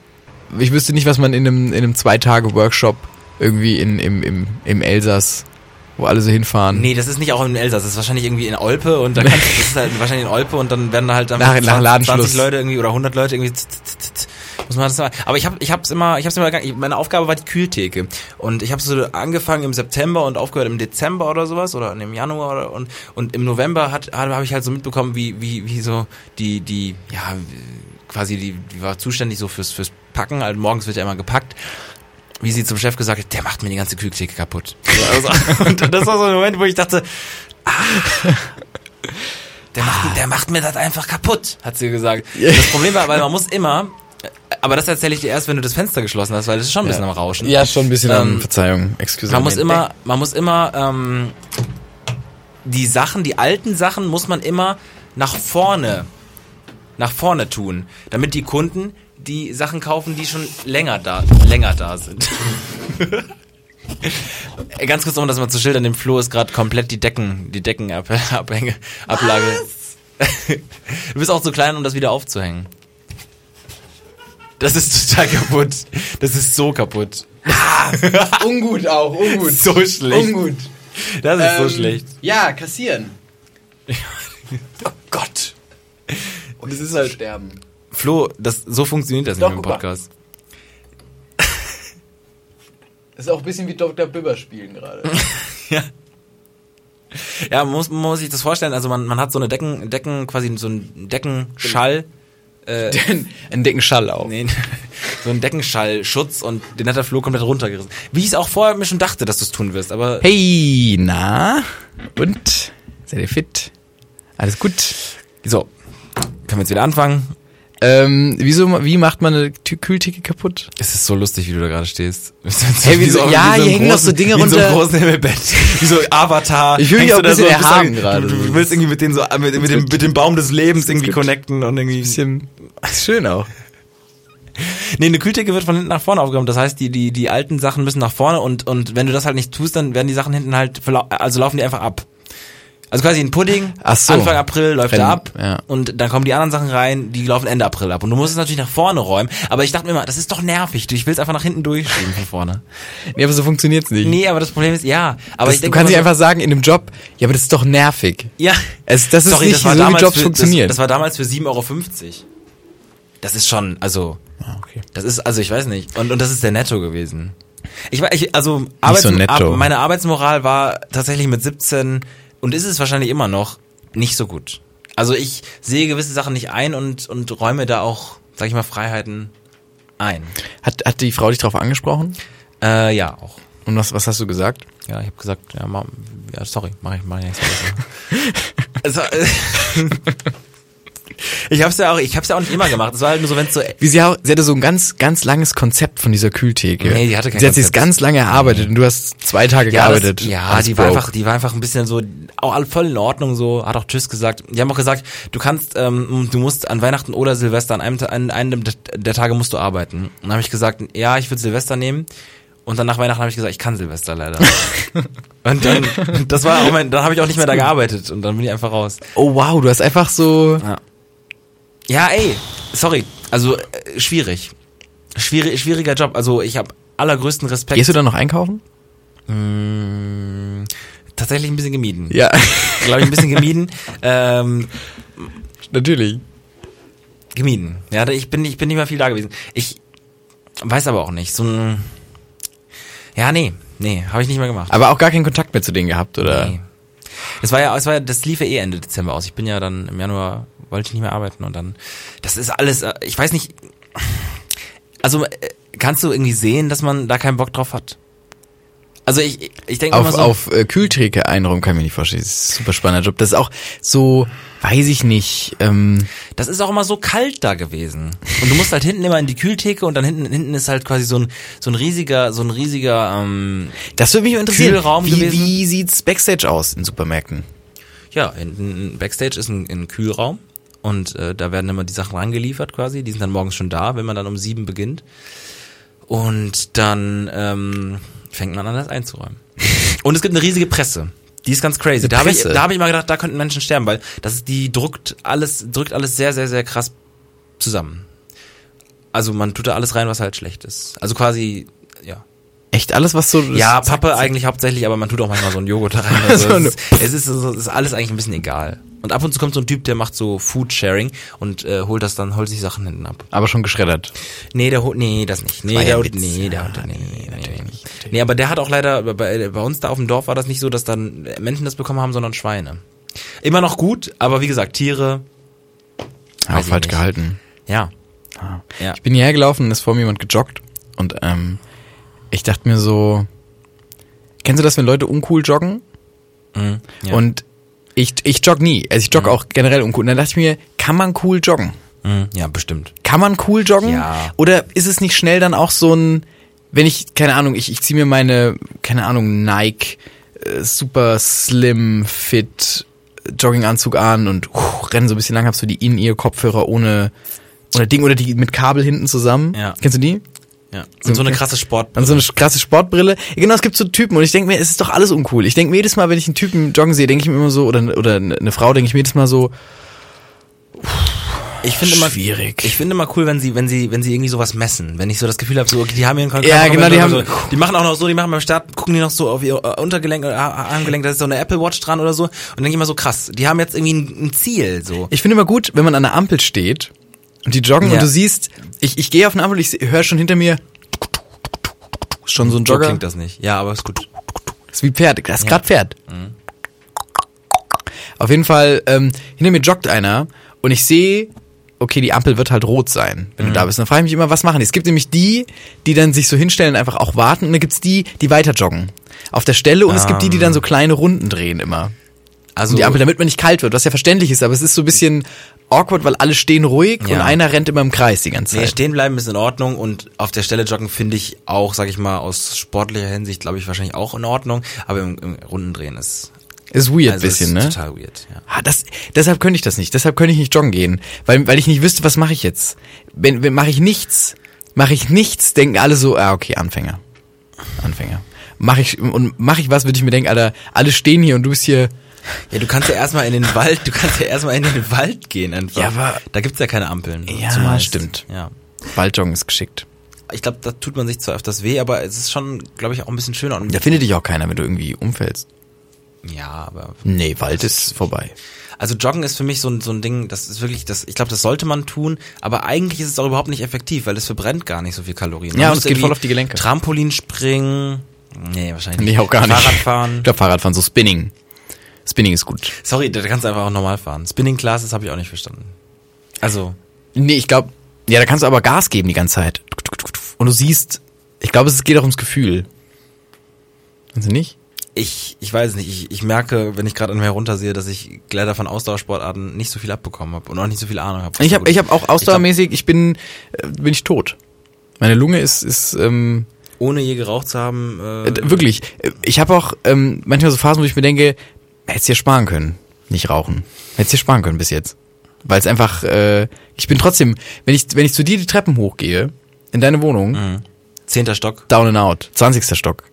Ich wüsste nicht, was man in einem, in einem Zwei-Tage-Workshop irgendwie in, im, im, im Elsass, wo alle so hinfahren. Nee, das ist nicht auch in Elsass, das ist wahrscheinlich irgendwie in Olpe und da kannst, das ist halt wahrscheinlich in Olpe und dann werden da halt dann Nach- nach Ladenschluss. 20 Leute irgendwie oder 100 Leute irgendwie muss man das mal. Aber ich habe ich hab's immer ich hab's immer gegangen. meine Aufgabe war die Kühltheke und ich habe so angefangen im September und aufgehört im Dezember oder sowas oder im Januar oder, und und im November hat habe ich halt so mitbekommen, wie wie wie so die die ja quasi die die war zuständig so fürs fürs Packen, halt morgens wird ja immer gepackt wie sie zum Chef gesagt hat, der macht mir die ganze Kühltheke kaputt. So, Also, und das war so ein Moment, wo ich dachte, ah, der macht, der macht mir das einfach kaputt, hat sie gesagt. Das Problem war, weil man muss immer, aber das erzähle ich dir erst, wenn du das Fenster geschlossen hast, weil das ist schon ein bisschen am Rauschen. Ja, schon ein bisschen Ähm, am, Verzeihung, excuse Man muss me. immer, man muss immer, ähm, die Sachen, die alten Sachen muss man immer nach vorne, nach vorne tun, damit die Kunden die Sachen kaufen, die schon länger da, länger da sind. Äh, Ganz kurz, um das mal zu schildern, dem Flo ist gerade komplett die Decken, die Deckenabhänge, Ablage. Du bist auch zu klein, um das wieder aufzuhängen. Das ist total kaputt. Das ist so kaputt. Ungut auch, ungut. So schlecht. Ungut. Das ist so Ähm, schlecht. Ja, kassieren. Oh Gott. Und es ist halt, Sterben. Flo, das, so funktioniert das Doch, nicht mal. Podcast. Das ist auch ein bisschen wie Dr. Bibber spielen gerade. Ja. Ja, man muss, man muss sich das vorstellen, also man, man hat so eine Decken, Decken, quasi so einen Deckenschall, äh, Ein dicken Schall auch. nee, so einen Deckenschallschutz und den hat der Flo komplett runtergerissen. Wie ich es auch vorher mir schon dachte, dass du es tun wirst, aber Hey, na? Und? Seid ihr fit? Alles gut. So, können wir jetzt wieder anfangen? Ähm, wieso, wie macht man eine Tü- Kühltheke kaputt? Es ist so lustig, wie du da gerade stehst. Hey, wieso- ja, hier hängen noch so Dinge wie in so runter. großen Himmelbett. Wie so Avatar. Ich fühl mich auch ein bisschen bist erhaben du- gerade. Du, du willst irgendwie mit, den so, mit, mit, dem, mit dem Baum des Lebens irgendwie gut. connecten und irgendwie. Bisschen, ist schön auch. Nee, eine Kühltheke wird von hinten nach vorne aufgeräumt. Das heißt, die, die, die alten Sachen müssen nach vorne und, und wenn du das halt nicht tust, dann werden die Sachen hinten halt, also laufen die einfach ab. Also quasi ein Pudding, Ach so. Anfang April läuft Rennen, er ab ja. und dann kommen die anderen Sachen rein, die laufen Ende April ab. Und du musst es natürlich nach vorne räumen. Aber ich dachte mir immer, das ist doch nervig. Du, Ich will es einfach nach hinten durchschieben von vorne. Nee, aber so funktioniert's nicht. Nee, aber das Problem ist, ja. Aber das, ich du denke kannst nicht so- einfach sagen in einem Job, ja, aber das ist doch nervig. Ja. Es, das ist Sorry, nicht das so, wie Jobs für, funktionieren. Das, das war damals für 7,50 Euro. Das ist schon, also, Ah, okay. das ist, also ich weiß nicht. Und, und das ist der Netto gewesen. Ich war, ich, also Arbeits so netto. Meine Arbeitsmoral war tatsächlich mit 17 und ist es wahrscheinlich immer noch nicht so gut. Also ich sehe gewisse Sachen nicht ein und, und räume da auch, sag ich mal, Freiheiten ein. Hat, hat die Frau dich darauf angesprochen? Äh, ja, auch. Und was, was hast du gesagt? Ja, ich habe gesagt, ja, ma, ja, sorry, mach ich, mach ich nichts mehr. also, äh, ich hab's ja auch, ich hab's ja auch nicht immer gemacht. Es war halt nur so, wenn's so, Wie sie, auch, sie hatte so ein ganz, ganz langes Konzept von dieser Kühltheke. Nee, die hatte kein Sie hat sich ganz lange erarbeitet und du hast zwei Tage ja, gearbeitet. das, ja, die war broke. einfach, die war einfach ein bisschen so, auch voll in Ordnung so, hat auch Tschüss gesagt. Die haben auch gesagt, du kannst, ähm, du musst an Weihnachten oder Silvester, an einem, an einem der- der Tage musst du arbeiten. Und dann habe ich gesagt, ja, ich würde Silvester nehmen. Und dann nach Weihnachten habe ich gesagt, ich kann Silvester leider. und dann, das war auch mein, dann habe ich auch nicht mehr da gearbeitet und dann bin ich einfach raus. Oh wow, du hast einfach so. Ja, ey, sorry. Also äh, schwierig. Schwierig, schwieriger Job. Also ich habe allergrößten Respekt. Gehst du dann noch einkaufen? Mm, tatsächlich ein bisschen gemieden. Ja, Glaube ich, ein bisschen gemieden. ähm, natürlich. gemieden. Ja, ich bin, ich bin nicht mehr viel da gewesen. Ich weiß aber auch nicht. So ein. Ja, nee. Nee, habe ich nicht mehr gemacht. Aber auch gar keinen Kontakt mehr zu denen gehabt, oder? Nee. Es war ja, es war ja, das lief ja eh Ende Dezember aus. Ich bin ja dann im Januar, wollte ich nicht mehr arbeiten und dann, das ist alles, äh, ich weiß nicht, also äh, kannst du irgendwie sehen, dass man da keinen Bock drauf hat? Also ich, ich denke immer Auf, so, auf äh, Kühltheke einräumen kann ich mir nicht vorstellen. Das ist ein super spannender Job. Das ist auch so, weiß ich nicht, ähm, das ist auch immer so kalt da gewesen. Und du musst halt hinten immer in die Kühltheke und dann hinten, hinten ist halt quasi so ein, so ein riesiger, so ein riesiger, ähm, das würde mich interessieren. Kühlraum wie, gewesen. wie sieht's Backstage aus in Supermärkten? Ja, hinten Backstage ist ein, ein Kühlraum und äh, da werden immer die Sachen rangeliefert quasi. Die sind dann morgens schon da, wenn man dann um sieben beginnt. Und dann ähm, fängt man an, das einzuräumen. Und es gibt eine riesige Presse. Die ist ganz crazy. Da habe ich, da hab ich mal gedacht, da könnten Menschen sterben, weil das ist, die druckt alles, drückt alles sehr, sehr, sehr krass zusammen. Also man tut da alles rein, was halt schlecht ist. Also quasi, ja. Echt alles, was so... Ja, Pappe eigentlich hauptsächlich, aber man tut auch manchmal so einen Joghurt da rein. Also So es, ist, es, ist, es ist alles eigentlich ein bisschen egal. Und ab und zu kommt so ein Typ, der macht so Food-Sharing und äh, holt das dann, holt sich Sachen hinten ab. Aber schon geschreddert. Nee, der holt, nee, das nicht. Nee, der holt, nee, der holt, nee, nee, nee, nee, natürlich nicht, Nee, aber der hat auch leider, bei, bei uns da auf dem Dorf war das nicht so, dass dann Menschen das bekommen haben, sondern Schweine. Immer noch gut, aber wie gesagt, Tiere, Ja, falsch gehalten. ja. Ah. Ja. Ich bin hierher gelaufen und ist vor mir jemand gejoggt und ähm, ich dachte mir so, kennst du das, wenn Leute uncool joggen? Mhm, ja. Und ich, ich jogge nie. Also ich jogge auch generell uncool. Und dann dachte ich mir, kann man cool joggen? Mhm, ja, bestimmt. Kann man cool joggen? Ja. Oder ist es nicht schnell dann auch so ein, wenn ich, keine Ahnung, ich, ich ziehe mir meine, keine Ahnung, Nike äh, super slim fit Jogginganzug an und uh, renne so ein bisschen lang, hab so die In-Ear-Kopfhörer ohne, ohne Ding oder die mit Kabel hinten zusammen. Ja. Kennst du die? Ja. Und so eine krasse Sport. Dann so eine krasse Sportbrille. Genau, es gibt so Typen und ich denke mir, es ist doch alles uncool. Ich denke mir jedes Mal, wenn ich einen Typen joggen sehe, denke ich mir immer so, oder, oder eine Frau, denke ich mir jedes Mal so, Ich finde immer Schwierig. Ich finde immer cool, wenn sie, wenn sie, wenn sie irgendwie sowas messen. Wenn ich so das Gefühl habe, so okay, die haben ihren Kontakt. Ja, genau, die haben- so, die machen auch noch so, die machen beim Start, gucken die noch so auf ihr äh, Untergelenk oder äh, Armgelenk, da ist so eine Apple Watch dran oder so. Und dann denke ich immer so krass, die haben jetzt irgendwie ein, ein Ziel, so. Ich finde immer gut, wenn man an der Ampel steht und die joggen Ja. und du siehst, ich, ich gehe auf eine Ampel, ich höre schon hinter mir schon so ein So Jogger. klingt das nicht. Ja, aber ist gut. Das ist wie Pferd, das ist grad Pferd. Auf jeden Fall, ähm, hinter mir joggt einer und ich sehe, okay, die Ampel wird halt rot sein, wenn du da bist. Dann frage ich mich immer, was machen die? Es gibt nämlich die, die dann sich so hinstellen und einfach auch warten und dann gibt's die, die weiter joggen. Auf der Stelle und es gibt die, die dann so kleine Runden drehen immer. Also- Also die Ampel, damit man nicht kalt wird, was ja verständlich ist, aber es ist so ein bisschen awkward, weil alle stehen ruhig und Ja. einer rennt immer im Kreis die ganze Nee, Zeit. stehen bleiben ist in Ordnung und auf der Stelle joggen finde ich auch, sag ich mal, aus sportlicher Hinsicht, glaube ich, wahrscheinlich auch in Ordnung, aber im, im Rundendrehen ist ist weird also bisschen, ist ne? total weird, ja. Ah, das, deshalb könnte ich das nicht. Deshalb könnte ich nicht joggen gehen, weil, weil ich nicht wüsste, was mache ich jetzt. Wenn, wenn mache ich nichts, mache ich nichts, denken alle so, ah okay, Anfänger, Anfänger. Mache ich und mache ich was, würde ich mir denken, Alter, alle stehen hier und du bist hier. Ja, du kannst ja erstmal in den Wald, du kannst ja erstmal in den Wald gehen einfach. Ja, aber- da gibt's ja keine Ampeln. Ja, zumeist. stimmt. Ja. Waldjoggen ist geschickt. Ich glaube, da tut man sich zwar öfters weh, aber es ist schon, glaube ich, auch ein bisschen schöner. Und Da findet dich auch keiner, wenn du irgendwie umfällst. ja, aber Nee, Wald ist vorbei. Also Joggen ist für mich so ein, so ein Ding, das ist wirklich, das, ich glaube, das sollte man tun, aber eigentlich ist es auch überhaupt nicht effektiv, weil es verbrennt gar nicht so viel Kalorien. Man Ja, und es geht voll auf die Gelenke. Trampolin springen, nee, wahrscheinlich Nee, auch gar nicht. Fahrradfahren. Ich glaube Fahrradfahren, so Spinning. Spinning ist gut. Sorry, da kannst du einfach auch normal fahren. Spinning Classes habe ich auch nicht verstanden. Also, Nee, ich glaube, ja, da kannst du aber Gas geben die ganze Zeit. Und du siehst, ich glaube, es geht auch ums Gefühl. Kannst du nicht? ich, ich weiß nicht, ich, ich merke, wenn ich gerade an mir heruntersehe, dass ich leider von Ausdauersportarten nicht so viel abbekommen habe und auch nicht so viel Ahnung habe. Ich habe ich hab auch ausdauermäßig, ich bin, äh, bin ich tot. Meine Lunge ist, ist ähm, ohne je geraucht zu haben, äh, äh, wirklich. Ich habe auch ähm, manchmal so Phasen, wo ich mir denke, hättest dir sparen können, nicht rauchen. Hättest dir sparen können bis jetzt. Weil es einfach, äh, ich bin trotzdem, wenn ich, wenn ich zu dir die Treppen hochgehe, in deine Wohnung, Mhm. zehnter Stock. down and out, 20. Stock,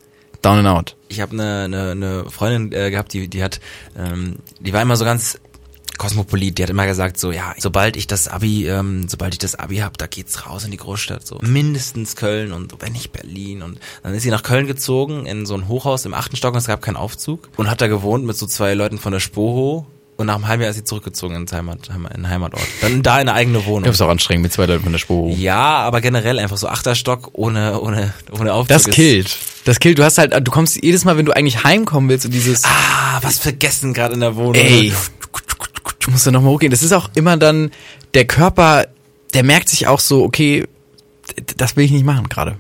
down and out. ich habe eine, eine, eine Freundin äh, gehabt, die, die hat, ähm, die war immer so ganz kosmopolit, die hat immer gesagt so, ja, sobald ich das Abi, ähm, sobald ich das Abi hab, da geht's raus in die Großstadt, so mindestens Köln und wenn nicht Berlin und dann ist sie nach Köln gezogen in so ein Hochhaus im achten Stock und es gab keinen Aufzug und hat da gewohnt mit so zwei Leuten von der Spoho und nach einem halben Jahr ist sie zurückgezogen ins Heimat, in den Heimatort. Dann da in eine eigene Wohnung. es ist auch anstrengend mit zwei Leuten von der Spur. Ja, aber generell einfach so achter Stock ohne ohne ohne Aufzug. Das killt. Das killt. Du hast halt, du kommst jedes Mal, wenn du eigentlich heimkommen willst und dieses, Ah, was vergessen gerade in der Wohnung. ey, du musst da nochmal hochgehen. Das ist auch immer dann, der Körper, der merkt sich auch so, okay, das will ich nicht machen gerade.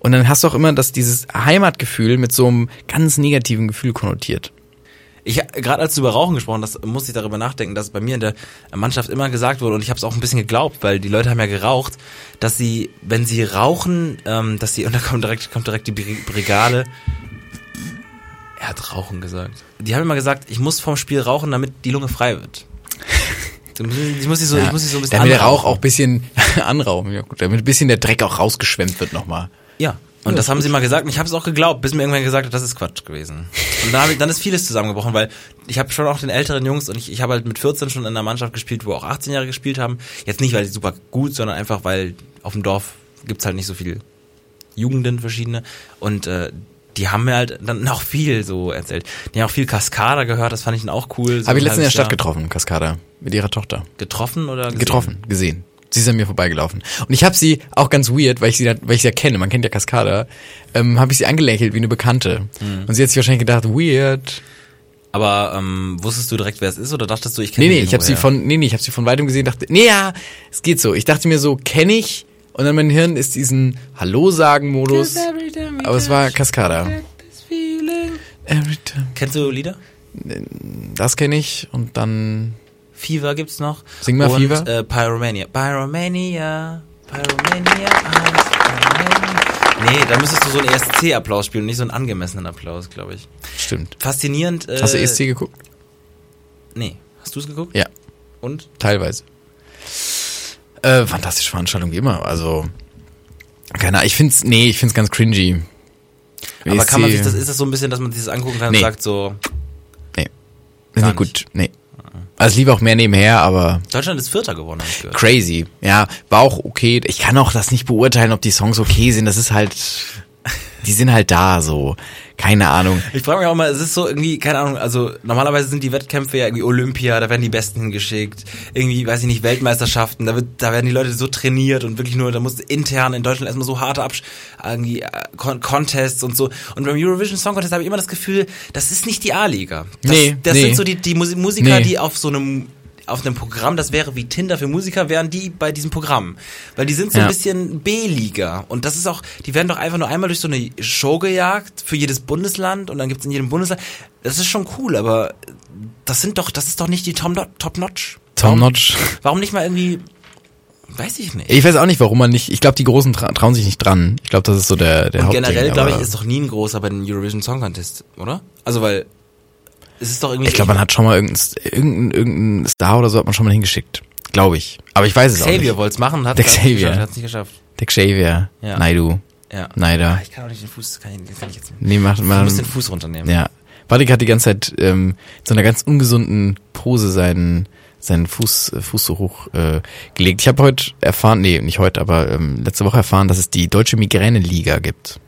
Und dann hast du auch immer das, dieses Heimatgefühl mit so einem ganz negativen Gefühl konnotiert. Ich gerade als du über Rauchen gesprochen hast, musste ich darüber nachdenken, dass bei mir in der Mannschaft immer gesagt wurde und ich habe es auch ein bisschen geglaubt, weil die Leute haben ja geraucht, dass sie, wenn sie rauchen, ähm, dass sie und da kommt direkt kommt direkt die Bri- Brigade. Er hat Rauchen gesagt. Die haben immer gesagt, ich muss vom Spiel rauchen, damit die Lunge frei wird. Ich muss sie so, ich muss sie so ein bisschen damit der Rauch auch ein bisschen anrauchen, ja gut, damit ein bisschen der Dreck auch rausgeschwemmt wird nochmal. Ja. Und das haben sie mal gesagt und ich habe es auch geglaubt, bis mir irgendwann gesagt hat, das ist Quatsch gewesen. Und dann, ich, dann ist vieles zusammengebrochen, weil ich habe schon auch den älteren Jungs und ich, ich habe halt mit 14 schon in einer Mannschaft gespielt, wo auch 18 Jahre gespielt haben. Jetzt nicht, weil die super gut, sondern einfach, weil auf dem Dorf gibt's halt nicht so viel Jugenden verschiedene. Und äh, die haben mir halt dann auch viel so erzählt. Die haben auch viel Cascada gehört, das fand ich dann auch cool. So Habe ich letztens in der Stadt Jahr. getroffen, Cascada, mit ihrer Tochter. Getroffen oder gesehen? getroffen, gesehen. Sie ist an mir vorbeigelaufen. Und ich habe sie auch ganz weird, weil ich sie, da- weil ich sie ja kenne, man kennt ja Cascada, ähm, habe ich sie angelächelt wie eine Bekannte. Mhm. Und sie hat sich wahrscheinlich gedacht, weird. Aber ähm, wusstest du direkt, wer es ist oder dachtest du, ich kenne Nee, nee, ich habe sie von, nee, nee, ich habe sie von weitem gesehen, dachte, nee, ja, es geht so. Ich dachte mir so, kenne ich. Und dann mein Hirn ist diesen Hallo-Sagen-Modus. Aber es war Cascada. Every time. Kennst du Lieder? Das kenne ich. Und dann, Fever gibt's noch. Sing mal und, Fever. Äh, Pyromania. Pyromania. Pyromania. Nee, da müsstest du so einen ESC-Applaus spielen, nicht so einen angemessenen Applaus, glaube ich. stimmt. Faszinierend. Äh, Hast du ESC geguckt? Nee. Hast du es geguckt? Ja. Und? Teilweise. Äh, fantastische Veranstaltung wie immer. Also keine Ahnung. Ich find's nee, ich find's ganz cringy. Aber kann man sich das, ist das so ein bisschen, dass man sich das angucken kann Nee. und sagt so, Nee. Ist nicht gut. Nee. Also es lief auch mehr nebenher, aber Deutschland ist Vierter geworden, hab ich gehört. crazy. Ja, war auch okay. Ich kann auch das nicht beurteilen, ob die Songs okay sind. Das ist halt die sind halt da so. Keine Ahnung. Ich frage mich auch mal, es ist so irgendwie, keine Ahnung, also normalerweise sind die Wettkämpfe ja irgendwie Olympia, da werden die Besten hingeschickt, irgendwie, weiß ich nicht, Weltmeisterschaften, da wird, da werden die Leute so trainiert und wirklich nur, da muss intern in Deutschland erstmal so harte Absch irgendwie äh, Con Contests und so. Und beim Eurovision Song Contest habe ich immer das Gefühl, das ist nicht die A-Liga. Das, Nee, das nee. sind so die, die Musi- Musiker, Nee. die auf so einem auf einem Programm, das wäre wie Tinder für Musiker, wären die bei diesem Programm. Weil die sind so Ja. ein bisschen B-Liga. Und das ist auch, die werden doch einfach nur einmal durch so eine Show gejagt für jedes Bundesland und dann gibt's in jedem Bundesland. Das ist schon cool, aber das sind doch, das ist doch nicht die Tom Top Notch. Tom warum, Notch. Warum nicht mal irgendwie, weiß ich nicht. Ich weiß auch nicht, warum man nicht. Ich glaube, die Großen tra trauen sich nicht dran. Ich glaube, das ist so der der Und Hauptding, generell, glaube ich, ist doch nie ein großer bei den Eurovision Song Contest, oder? Also, weil es ist doch irgendwie. Ich glaube, man hat schon mal irgendein, irgendein, irgendein Star oder so hat man schon mal hingeschickt. Glaube ich. Aber ich weiß es auch Xavier nicht. wollte es machen, hat Der es Xavier. nicht geschafft. Der Xavier. Ja. Naidu. Ja. Neider. Ah, Ich kann auch nicht den Fuß, kann ich, das kann ich jetzt nicht. Nee, macht Du man. musst den Fuß runternehmen. Ja. Patrick hat die ganze Zeit ähm, in so einer ganz ungesunden Pose seinen seinen Fuß äh, Fuß so hoch äh, gelegt. Ich habe heute erfahren, nee, nicht heute, aber ähm, letzte Woche erfahren, dass es die Deutsche Migräne-Liga gibt.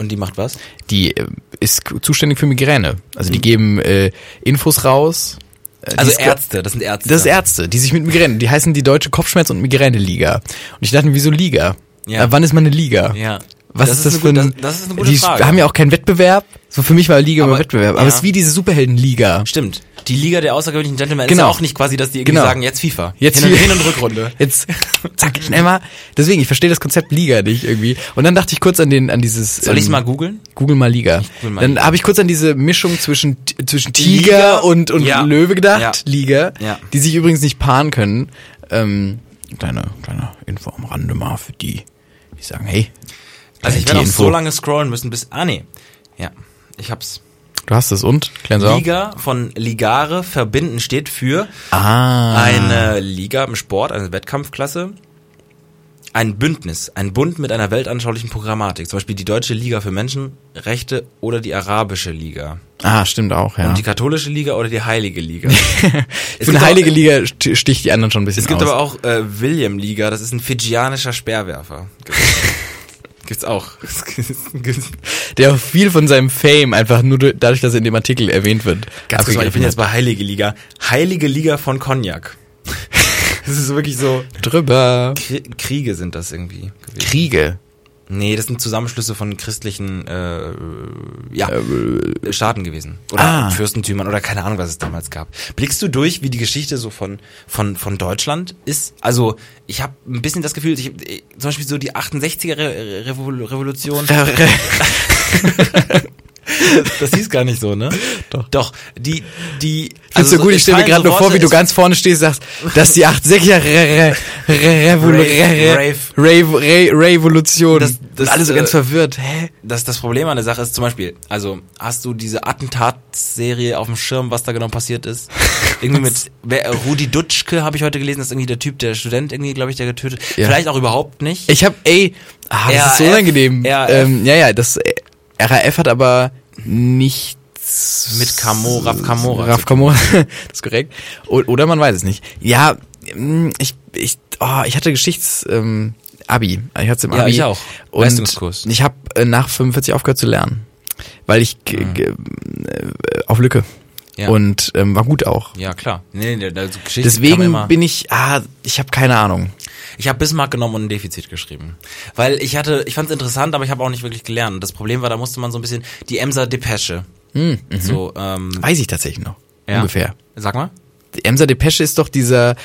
Und die macht was? Die äh, ist zuständig für Migräne. Also die geben äh, Infos raus. Äh, die Also ist- Ärzte, das sind Ärzte. Das ist Ärzte, die sich mit Migräne, die heißen die Deutsche Kopfschmerz- und Migräne-Liga. Und ich dachte mir, wieso Liga? Ja. Äh, wann ist man eine Liga? Ja. Was ist das eine für ein, gute- das- das ist eine gute die Frage. haben ja auch keinen Wettbewerb. So für mich war Liga Aber- immer Wettbewerb. Aber ja. es ist wie diese Superhelden-Liga. Stimmt. Die Liga der außergewöhnlichen Gentlemen ist Genau. ja auch nicht quasi, dass die irgendwie Genau. sagen, jetzt FIFA. Jetzt hin und, hin und Rückrunde. Jetzt, zack, schnell mal. Deswegen, ich verstehe das Konzept Liga nicht irgendwie. Und dann dachte ich kurz an den, an dieses. Soll ähm, mal googeln? Google mal Liga. google mal dann habe ich kurz an diese Mischung zwischen zwischen Tiger Liga, und und ja. Löwe gedacht, Ja. Liga, Ja. die sich übrigens nicht paaren können. Ähm, kleine kleine Info am Rande mal für die, die sagen, hey, Also ich werde auch so lange scrollen müssen bis, ah nee. Ja. Ich hab's. Du hast es und klären Sie auf. Liga von Ligare verbinden steht für Ah, eine Liga im Sport, eine Wettkampfklasse. Ein Bündnis, ein Bund mit einer weltanschaulichen Programmatik. Zum Beispiel die Deutsche Liga für Menschenrechte oder die Arabische Liga. ah, stimmt auch, ja. Und die Katholische Liga oder die Heilige Liga. Für eine auch- heilige Liga st- sticht die anderen schon ein bisschen Es gibt aus. aber auch äh, William Liga, das ist ein fidschianischer Speerwerfer. Gibt's- auch. der auch viel von seinem Fame einfach nur durch- dadurch, dass er in dem Artikel erwähnt wird. Ganz kurz mal, ich bin jetzt bei Heilige Liga. Heilige Liga von Cognac. Das ist wirklich so. drüber. Krie- Kriege sind das irgendwie gewesen. Kriege. Nee, das sind Zusammenschlüsse von christlichen äh, ja, Äh, Staaten gewesen. Oder Ah. Fürstentümern oder keine Ahnung, was es damals gab. Blickst du durch, wie die Geschichte so von, von, von Deutschland ist? Also, ich habe ein bisschen das Gefühl, ich, äh, zum Beispiel so die 68er Re Revol Revolution. Das hieß gar nicht so, ne? Doch. Doch. Die, die. Findest du gut, ich stelle mir gerade so nur vor, wie du ganz vorne stehst und sagst, dass die 68er Re Re Re Revol Rave- Re Rave Re Revolution. Das- das, alle so äh, ganz verwirrt. Hä? Das, das Problem an der Sache ist zum Beispiel, also hast du diese Attentatsserie auf dem Schirm, was da genau passiert ist? Irgendwie mit wer, Rudi Dutschke habe ich heute gelesen, das ist irgendwie der Typ, der Student irgendwie, glaube ich, der getötet. Ja. Vielleicht auch überhaupt nicht. Ich hab, ey, ah, das ist so unangenehm. RAF. Ähm, ja, ja, das äh, RAF hat aber nichts Mit Camo, Raf Camora Raf. Camora, das ist korrekt. Oder man weiß es nicht. Ja, mm, ich, ich, oh, ich hatte Geschichts, ähm, Abi. Ich hatte im Ja, Abi. ich auch. Und Leistungskurs. ich habe äh, nach 45 aufgehört zu lernen. Weil ich äh, auf Lücke. Mhm. Ja. Und ähm, war gut auch. ja, klar. Nee, nee, also Geschichte Deswegen bin ich, ah, ich habe keine Ahnung. Ich habe Bismarck genommen und ein Defizit geschrieben. Weil ich hatte, ich fand es interessant, aber ich habe auch nicht wirklich gelernt. Das Problem war, da musste man so ein bisschen die Emser Depesche. So, ähm, Weiß ich tatsächlich noch. ja. Ungefähr. Sag mal. Die Emser Depesche ist doch dieser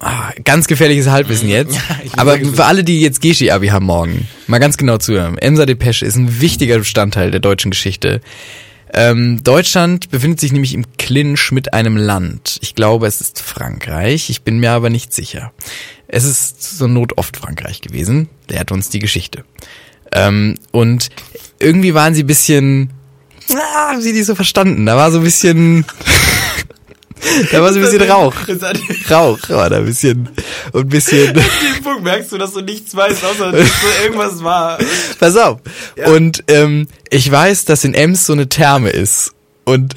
ah, ganz gefährliches Halbwissen jetzt. Ja, Aber für alle, die jetzt Geschi-Abi haben morgen, mal ganz genau zuhören. Emser Depesche ist ein wichtiger Bestandteil der deutschen Geschichte. Ähm, Deutschland befindet sich nämlich im Clinch mit einem Land. Ich glaube, es ist Frankreich. Ich bin mir aber nicht sicher. Es ist zur Not oft Frankreich gewesen. Lehrt uns die Geschichte. Ähm, und irgendwie waren sie bisschen, ah, haben sie nicht so verstanden. Da war so ein bisschen, da war so ein bisschen Rauch. Rauch war da ein bisschen und ein bisschen. dem Punkt merkst du, dass du nichts weißt, außer dass so irgendwas war. Pass auf. Und ähm, ich weiß, dass in Ems so eine Therme ist und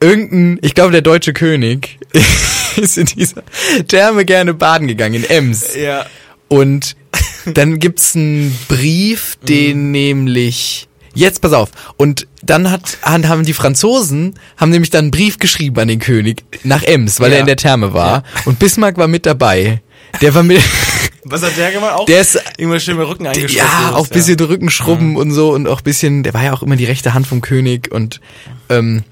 irgendein, ich glaube der deutsche König ist in dieser Therme gerne baden gegangen in Ems. Ja. Und dann gibt's einen Brief, den nämlich jetzt pass auf und dann hat haben die Franzosen haben nämlich dann einen Brief geschrieben an den König nach Ems, weil Ja. er in der Therme war und Bismarck war mit dabei. Der war mit Was hat der gemacht? Auch der ist irgendwann schön mit Rücken eingeschraubt. ja, auch bisschen Rückenschrubben und so und auch bisschen, der war ja auch immer die rechte Hand vom König und ähm,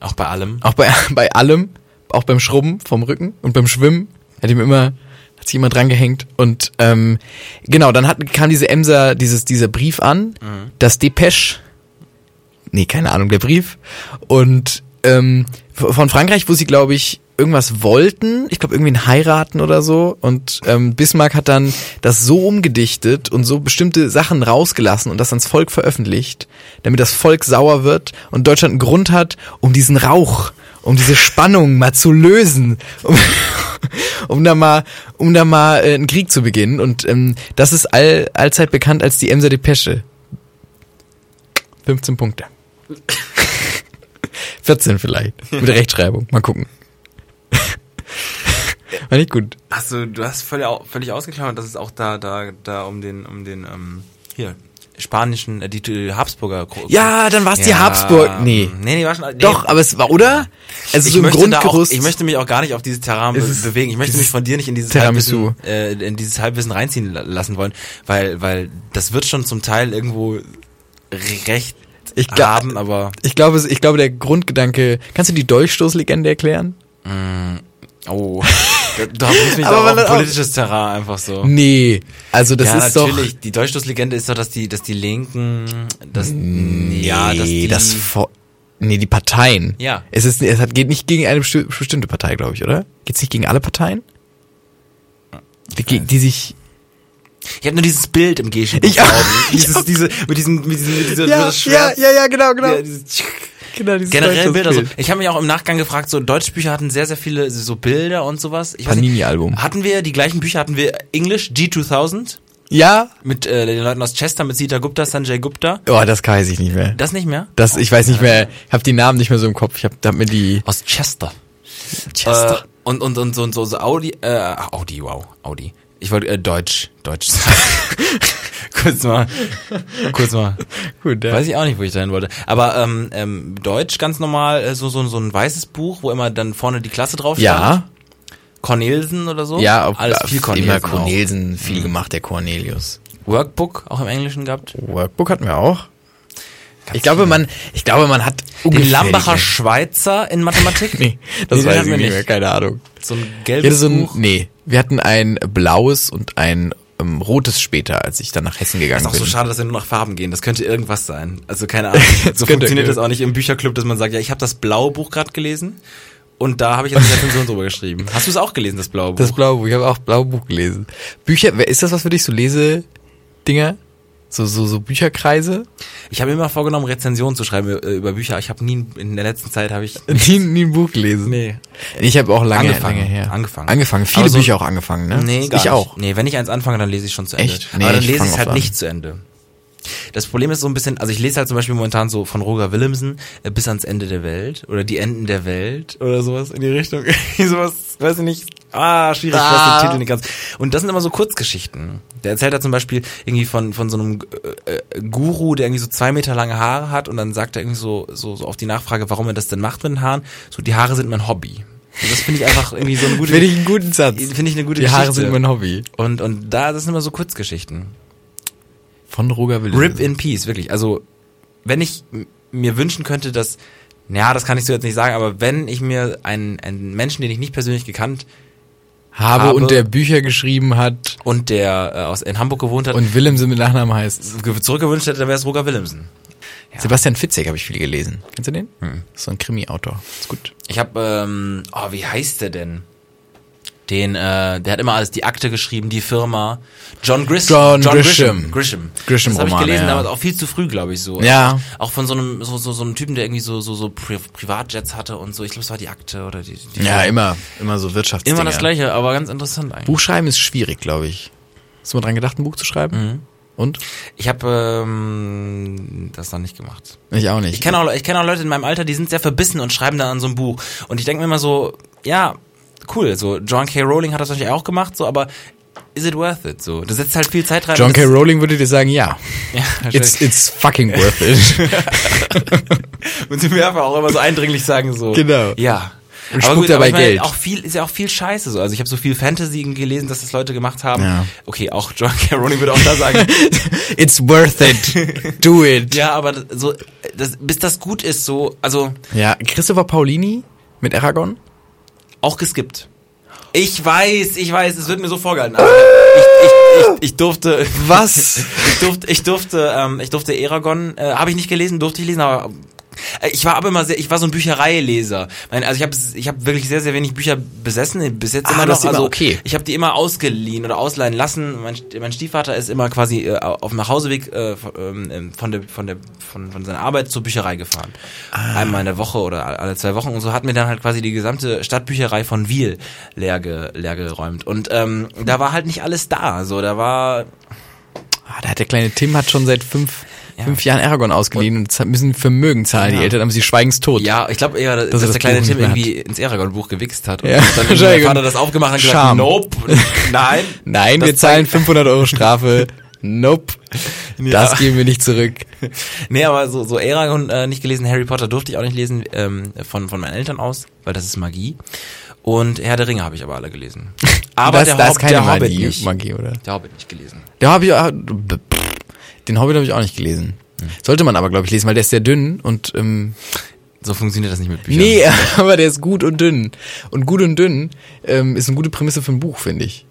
Auch bei allem. auch bei, bei allem, auch beim Schrubben vom Rücken und beim Schwimmen, hat ihm immer, hat sich immer dran gehängt und ähm, genau, dann hat, kam diese Emser, dieses, dieser Brief an, das Depeche, nee, keine Ahnung, der Brief und ähm, von Frankreich, wo sie, glaube ich, irgendwas wollten, ich glaube irgendwie ein heiraten oder so und ähm, Bismarck hat dann das so umgedichtet und so bestimmte Sachen rausgelassen und das ans Volk veröffentlicht, damit das Volk sauer wird und Deutschland einen Grund hat, um diesen Rauch, um diese Spannung mal zu lösen, um, um da mal, um da mal äh, einen Krieg zu beginnen und ähm, das ist all, allzeit bekannt als die Emser Depesche. 15 Punkte. 14 vielleicht. Mit Rechtschreibung. Mal gucken. War nicht gut. Hast du, hast völlig, völlig ausgeklammert, dass es auch da, da, da um den, um den, ähm, hier, spanischen, äh, die, die Habsburger. Ja, dann war es die Habsburg. Nee. Nee, nee, war schon, nee. Doch, aber es war, oder? Also ich so im möchte da auch, Grundgerüst. ich möchte mich auch gar nicht auf dieses Terrain bewegen. Ich möchte mich von dir nicht in dieses Tiramisu. Halbwissen, äh, in dieses Halbwissen reinziehen la- lassen wollen, weil, weil das wird schon zum Teil irgendwo recht Ich haben, aber ich glaube, ich glaube, der Grundgedanke, kannst du die Dolchstoßlegende erklären? oh, da, bringst mich Aber doch auf hat auch- politisches Terrain einfach so. Nee. Also das ja, ist doch, natürlich. Die Durchstoßlegende ist doch, dass die, dass die Linken, dass, ja, dass die, nee, das, nee, die Parteien. Ja. Es ist, es hat, geht nicht gegen eine besti- bestimmte Partei, glaube ich, oder? Geht's nicht gegen alle Parteien? Die, die sich, ich habe nur dieses Bild im Gesche Ich auch. Augen. Ich Dieses, auch. diese, mit diesem, mit diesem, mit dieser, ja, dieses ja, ja, ja, genau, genau. Ja, dieses genau dieses Generell Bilder. So. Ich habe mich auch im Nachgang gefragt, so deutsche Bücher hatten sehr, sehr viele so Bilder und sowas. Panini-Album. hatten wir die gleichen Bücher? Hatten wir English G2000 Ja? mit äh, den Leuten aus Chester, mit Sita Gupta, Sanjay Gupta? Oh, das weiß ich nicht mehr. Das nicht mehr? Das, ich weiß nicht mehr, ich habe die Namen nicht mehr so im Kopf. Ich habe hab mir die Aus Chester. Äh, und, und, und so, und so, so Audi, äh, Audi, wow, Audi. Ich wollte äh, Deutsch, Deutsch sagen. kurz mal, kurz mal. Gut, ja. Weiß ich auch nicht, wo ich dahin wollte. Aber ähm, ähm, Deutsch ganz normal, äh, so, so, so ein weißes Buch, wo immer dann vorne die Klasse drauf stand. Ja, Cornelsen oder so. ja, auf, alles viel Cornelsen. Immer auch. Cornelsen, viel gemacht, der Cornelius. Workbook auch im Englischen gehabt. Workbook hatten wir auch. Ich glaube, man, ich glaube, man hat Den Lambacher Schweizer in Mathematik. Nee, das Nee, weiß ich nicht mehr, keine Ahnung. So ein gelbes so ein, Buch. nee, wir hatten ein blaues und ein ähm, rotes später, als ich dann nach Hessen gegangen Ist auch bin. so schade, dass wir nur nach Farben gehen. Das könnte irgendwas sein. Also keine Ahnung. So funktioniert das auch nicht im Bücherclub, dass man sagt, ja, ich habe das blaue Buch gerade gelesen und da habe ich jetzt eine Rezension drüber geschrieben. Hast du es auch gelesen, das blaue Buch? Das blaue Buch, ich habe auch blaue Buch gelesen. Bücher, wer- ist das was für dich, so Lese-Dinger? So, so, so Bücherkreise? ich habe mir immer vorgenommen, Rezensionen zu schreiben äh, über Bücher. Ich habe nie, in der letzten Zeit habe ich Nie, nie ein Buch gelesen. Nee. Ich habe auch lange, Angefangen, lange her. angefangen. Angefangen. Viele so- Bücher auch angefangen, ne? Nee, gar ich nicht. auch. Nee, wenn ich eins anfange, dann lese ich schon zu Ende. Echt? Nee, Aber dann ich lese ich es halt an. nicht zu Ende. Das Problem ist so ein bisschen, also ich lese halt zum Beispiel momentan so von Roger Willemsen äh, bis ans Ende der Welt oder die Enden der Welt oder sowas in die Richtung. sowas, weiß ich nicht. Ah, schwierig, ich weiß Ah. den Titel nicht ganz. Und das sind immer so Kurzgeschichten. Der erzählt da zum Beispiel irgendwie von, von so einem äh, äh, Guru, der irgendwie so zwei Meter lange Haare hat und dann sagt er irgendwie so, so, so auf die Nachfrage, warum er das denn macht mit den Haaren, so die Haare sind mein Hobby. Und das finde ich einfach irgendwie so eine gute, Finde ich einen guten Satz. finde ich eine gute Die Haare Geschichte. sind mein Hobby. Und, und da, das sind immer so Kurzgeschichten. Von Roger Willemsen. Rip in Peace, wirklich. Also, wenn ich mir wünschen könnte, dass, ja, das kann ich so jetzt nicht sagen, aber wenn ich mir einen, einen Menschen, den ich nicht persönlich gekannt habe, habe- und der Bücher geschrieben hat und der äh, aus, in Hamburg gewohnt hat, und Willemsen mit Nachnamen heißt. ge- zurückgewünscht hätte, dann wäre es Roger Willemsen. Sebastian Fitzek habe ich viel gelesen. Kennst du den? Hm. So ein Krimi-Autor. Ist gut. Ich habe, ähm, oh, wie heißt der denn? Den, äh, der hat immer alles, die Akte geschrieben, die Firma. John Grisham. John Grisham. Grisham. Grisham das habe ich gelesen, ja. damals auch viel zu früh, glaube ich, so. Ja. Auch von so einem, so, so, so einem Typen, der irgendwie so, so, so Pri Privatjets hatte und so. Ich glaube, es war die Akte oder die, die Ja, immer, immer so Wirtschaftsdinger. Immer das Gleiche, aber ganz interessant eigentlich. Buchschreiben ist schwierig, glaube ich. Hast du mal dran gedacht, ein Buch zu schreiben? Mhm. Und? Ich habe ähm, das noch nicht gemacht. Ich auch nicht. Ich kenne auch, ich kenn auch Leute in meinem Alter, die sind sehr verbissen und schreiben dann an so einem Buch. Und ich denke mir immer so, ja, cool, so John K. Rowling hat das natürlich auch gemacht, so, aber is it worth it? So, du setzt halt viel Zeit rein. John K. Rowling würde dir sagen, ja. Ja, It's, it's fucking worth it. und sie mir einfach auch immer so eindringlich sagen so. Genau. Ja. Und aber spuckt dabei ich meine, Geld. Auch viel, ist ja auch viel Scheiße so. Also ich habe so viel Fantasy gelesen, dass das Leute gemacht haben. Ja. Okay, auch John K. Rowling würde auch da sagen, It's worth it. Do it. ja, aber so, das, bis das gut ist, so, also Ja, Christopher Paulini mit Aragon? Auch geskippt. Ich weiß, ich weiß, es wird mir so vorgehalten. Aber ich, ich, ich, ich durfte. Was? Ich durfte, ich durfte, ähm, ich durfte Eragon, äh, habe ich nicht gelesen, durfte ich lesen, aber Ich war aber immer sehr, ich war so ein Büchereileser. Also ich habe ich hab wirklich sehr, sehr wenig Bücher besessen, bis jetzt Ah, immer noch. also okay. ich habe die immer ausgeliehen oder ausleihen lassen. Mein, mein Stiefvater ist immer quasi äh, auf dem Nachhauseweg äh, von, ähm, von, der, von, der, von, von seiner Arbeit zur Bücherei gefahren. Ah. Einmal in der Woche oder alle zwei Wochen und so hat mir dann halt quasi die gesamte Stadtbücherei von Wiel leer, ge, leer geräumt. Und ähm, da war halt nicht alles da. So, da war Ah, da hat der kleine Tim hat schon seit fünf, Ja. fünf Jahren Aragon ausgeliehen und, z- müssen Vermögen zahlen. Ja. Die Eltern haben sie schweigens tot. Ja, ich glaube eher, dass, der das kleine Buch Tim irgendwie ins Eragon-Buch gewichst hat. Und Ja, dann wahrscheinlich. Vater das aufgemacht und gesagt, Scham. nope, nein. Nein, wir zahlen zeigt- 500 Euro Strafe. Nope. Das geben wir nicht zurück. Nee, aber so, so Eragon äh, nicht gelesen, Harry Potter durfte ich auch nicht lesen, ähm, von, von meinen Eltern aus, weil das ist Magie. Und Herr der Ringe habe ich aber alle gelesen. Aber das, der, das Hob ist keine der Hobbit Magie, nicht. Magie, oder? Der Hobbit nicht gelesen. Der habe ich, auch- den Hobbit habe ich auch nicht gelesen. Sollte man aber, glaube ich, lesen, weil der ist sehr dünn und ähm, So funktioniert das nicht mit Büchern. nee, aber der ist gut und dünn. Und gut und dünn ähm, ist eine gute Prämisse für ein Buch, finde ich.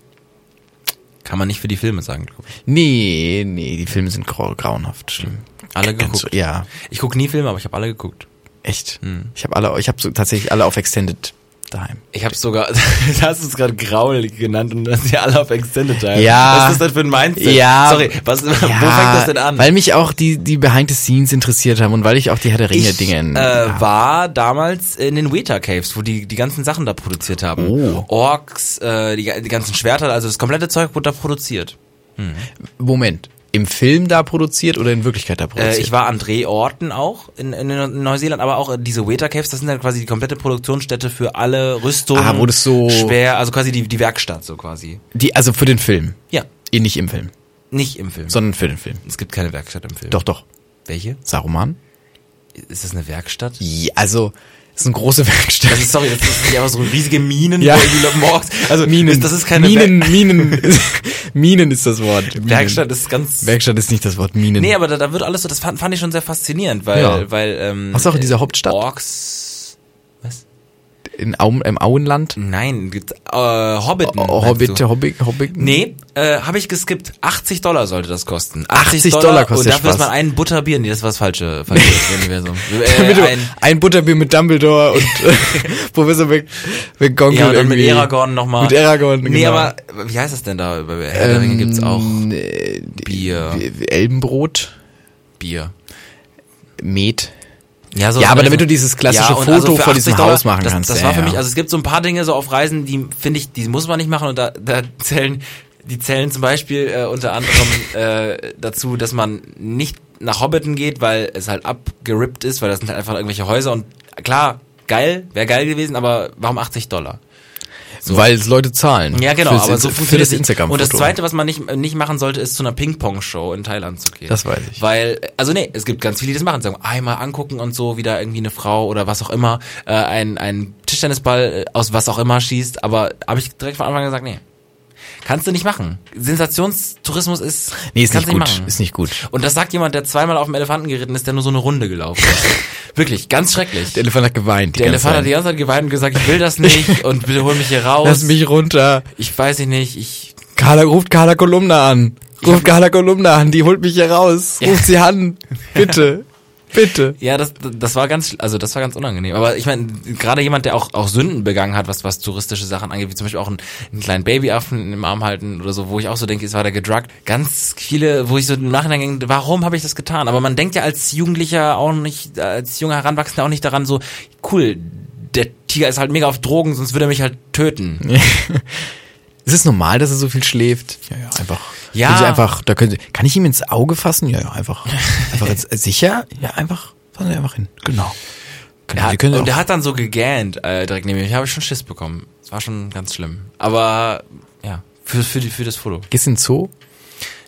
Kann man nicht für die Filme sagen, glaube ich. Nee, nee, die Filme sind grau grauenhaft schlimm. Alle Ganz geguckt. so- ja, Ich gucke nie Filme, aber ich habe alle geguckt. echt. Hm. Ich habe alle, ich habe so, tatsächlich alle auf Extended daheim. Ich habe sogar, du hast es gerade Graul genannt und das ja alle auf Extended Time. Ja. Was ist das denn für ein Mindset? Ja. Sorry, was, wo fängt das denn an? Weil mich auch die, die Behind the Scenes interessiert haben und weil ich auch die Herr der Ringe Dinge. äh, war damals in den Weta Caves, wo die die ganzen Sachen da produziert haben. Oh. Orks, äh, die, die ganzen Schwerter, also das komplette Zeug wurde da produziert. Moment. Im Film da produziert oder in Wirklichkeit da produziert? Äh, ich war an Drehorten auch in, in, in Neuseeland, aber auch diese Weta Caves, das sind dann quasi die komplette Produktionsstätte für alle Rüstungen. Ah, wo das so- schwer, also quasi die, die Werkstatt so quasi. die, also für den Film. Ja, Eh, nicht im Film, nicht im Film. sondern für den Film. es gibt keine Werkstatt im Film. Doch, doch. Welche? Saruman? Ist das eine Werkstatt? Ja, also, das ist eine große Werkstatt. Das ist, sorry, das ist nicht einfach so riesige Minen, Ja. wo irgendwie morgens, also Minen. Das ist keine Minen, Wer Minen, Minen ist das Wort. Minen. Werkstatt, ist ganz, Werkstatt ist nicht das Wort Minen. nee, aber da, da wird alles so, das fand, fand ich schon sehr faszinierend, weil, Ja. weil, ähm, du auch in dieser Hauptstadt? Orks, was? In Auen, im Auenland? Nein, gibt, äh, Hobbiten. Oh, Hobbit? Hobbit, Hobbit. Nee, äh, habe ich geskippt. 80 Dollar sollte das kosten. 80 Dollar kostet Und dafür ist Spaß. man ein Butterbier. Nee, das war das falsche, falsche Universum. Äh, ein, ein Butterbier mit Dumbledore und Professor Mc, McGonagall ja, und dann mit irgendwie. Aragorn nochmal. Mit Aragorn, Nee, genau. aber wie heißt das denn da? Bei der Ringe gibt's auch Ähm, äh, Bier. Elbenbrot, Bier. Met. Ja, so Ja, aber damit du dieses klassische und Foto für vor diesem 80 Dollar, Haus machen das, kannst. Das Ja, war für ja. mich, also es gibt so ein paar Dinge so auf Reisen, die finde ich, die muss man nicht machen und da, da zählen, die zählen zum Beispiel äh, unter anderem äh, dazu, dass man nicht nach Hobbiten geht, weil es halt abgerippt ist, weil das sind halt einfach irgendwelche Häuser und klar, geil, wäre geil gewesen, aber warum 80 Dollar? So. Weil es Leute zahlen. Ja, genau, aber so für funktioniert das. Instagram-Foto. Und das Zweite, was man nicht, nicht machen sollte, ist zu einer Ping-Pong-Show in Thailand zu gehen. Das weiß ich. Weil, also nee, es gibt ganz viele, die das machen. Sagen, einmal angucken und so, wie da irgendwie eine Frau oder was auch immer äh, ein, ein Tischtennisball äh, aus was auch immer schießt. Aber habe ich direkt von Anfang an gesagt, nee. Kannst du nicht machen. Sensationstourismus ist. Nee, ist nicht gut. machen. Ist nicht gut. Und das sagt jemand, der zweimal auf dem Elefanten geritten ist, der nur so eine Runde gelaufen ist. Wirklich, ganz schrecklich. Der Elefant hat geweint. Der Elefant hat die ganze Zeit geweint und gesagt, ich will das nicht und bitte hol mich hier raus. Lass mich runter. ich weiß ich nicht, ich Carla, ruft Carla Kolumna an. Ruft Carla Kolumna an, die holt mich hier raus. Ja. Ruft sie an. Bitte. Bitte. Ja, das, das war ganz, also das war ganz unangenehm. Aber ich meine, gerade jemand, der auch, auch Sünden begangen hat, was, was touristische Sachen angeht, wie zum Beispiel auch einen, einen kleinen Babyaffen im Arm halten oder so, wo ich auch so denke, es war der gedruckt. Ganz viele, wo ich so im Nachhinein denke, warum habe ich das getan? Aber man denkt ja als Jugendlicher auch nicht, als junger Heranwachsender auch nicht daran so, cool, der Tiger ist halt mega auf Drogen, sonst würde er mich halt töten. Ist es normal, dass er so viel schläft? Ja, ja, einfach. Ja. Können Sie einfach, da können Sie, kann ich ihm ins Auge fassen? Ja, ja, einfach. Einfach ins, sicher? Ja, einfach. Fassen Sie einfach hin. Genau. Genau, hat, und der hat dann so gegähnt äh, direkt neben mir. Ich habe schon Schiss bekommen. Es war schon ganz schlimm. Aber ja, für, für, für das Foto. gehst du in den Zoo?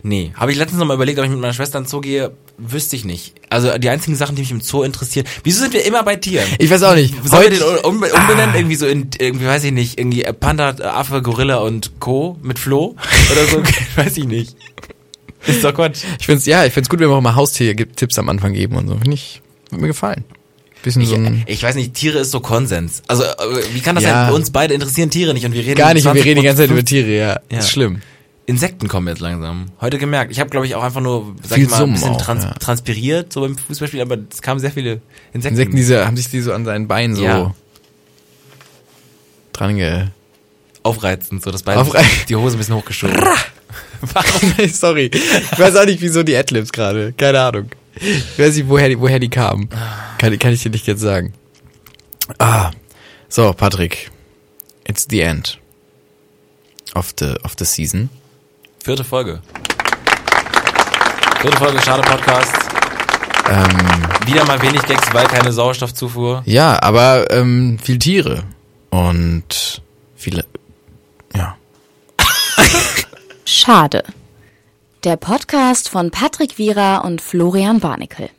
Nee, habe ich letztens noch mal überlegt, ob ich mit meiner Schwester in den Zoo gehe, wüsste ich nicht. Also die einzigen Sachen, die mich im Zoo interessieren. Wieso sind wir immer bei Tieren? Ich weiß auch nicht. Sollen wir den um, umbenennen? Ah. Irgendwie so in, irgendwie weiß ich nicht, irgendwie Panda, Affe, Gorilla und Co. mit Flo? Oder so? weiß ich nicht. Ist doch Quatsch. Ich find's, ja, ich find's gut, wenn wir auch mal Haustiertipps am Anfang geben und so. Finde ich, hat mir gefallen. Bisschen Ich, so ein, ich weiß nicht, Tiere ist so Konsens. Also, äh, wie kann das Ja. sein? Uns beide interessieren Tiere nicht und wir reden gar nicht, und wir 20 reden die ganze Zeit über Tiere, ja. Ja. Ist schlimm. Insekten kommen jetzt langsam. Heute gemerkt. Ich habe, glaube ich, auch einfach nur, sag Viel ich mal, ein bisschen auch, trans ja. transpiriert, so beim Fußballspiel, aber es kamen sehr viele Insekten. Insekten, diese, haben sich die so an seinen Beinen so Ja. dran ge... Aufreizend, so das Bein, Aufrei- die Hose ein bisschen hochgeschoben. Warum? Sorry. Ich weiß auch nicht, wieso die Adlibs gerade. Keine Ahnung. Ich weiß nicht, woher die, woher die kamen. Kann, kann ich dir nicht jetzt sagen. Ah. So, Patrick. It's the end of the, of the season. Vierte Folge. Vierte Folge, schade Podcast. Ähm, Wieder mal wenig Gags, weil keine Sauerstoffzufuhr. ja, aber ähm, viel Tiere. Und viele... Ja. Schade. Der Podcast von Patrick Wierer und Florian Barnikel.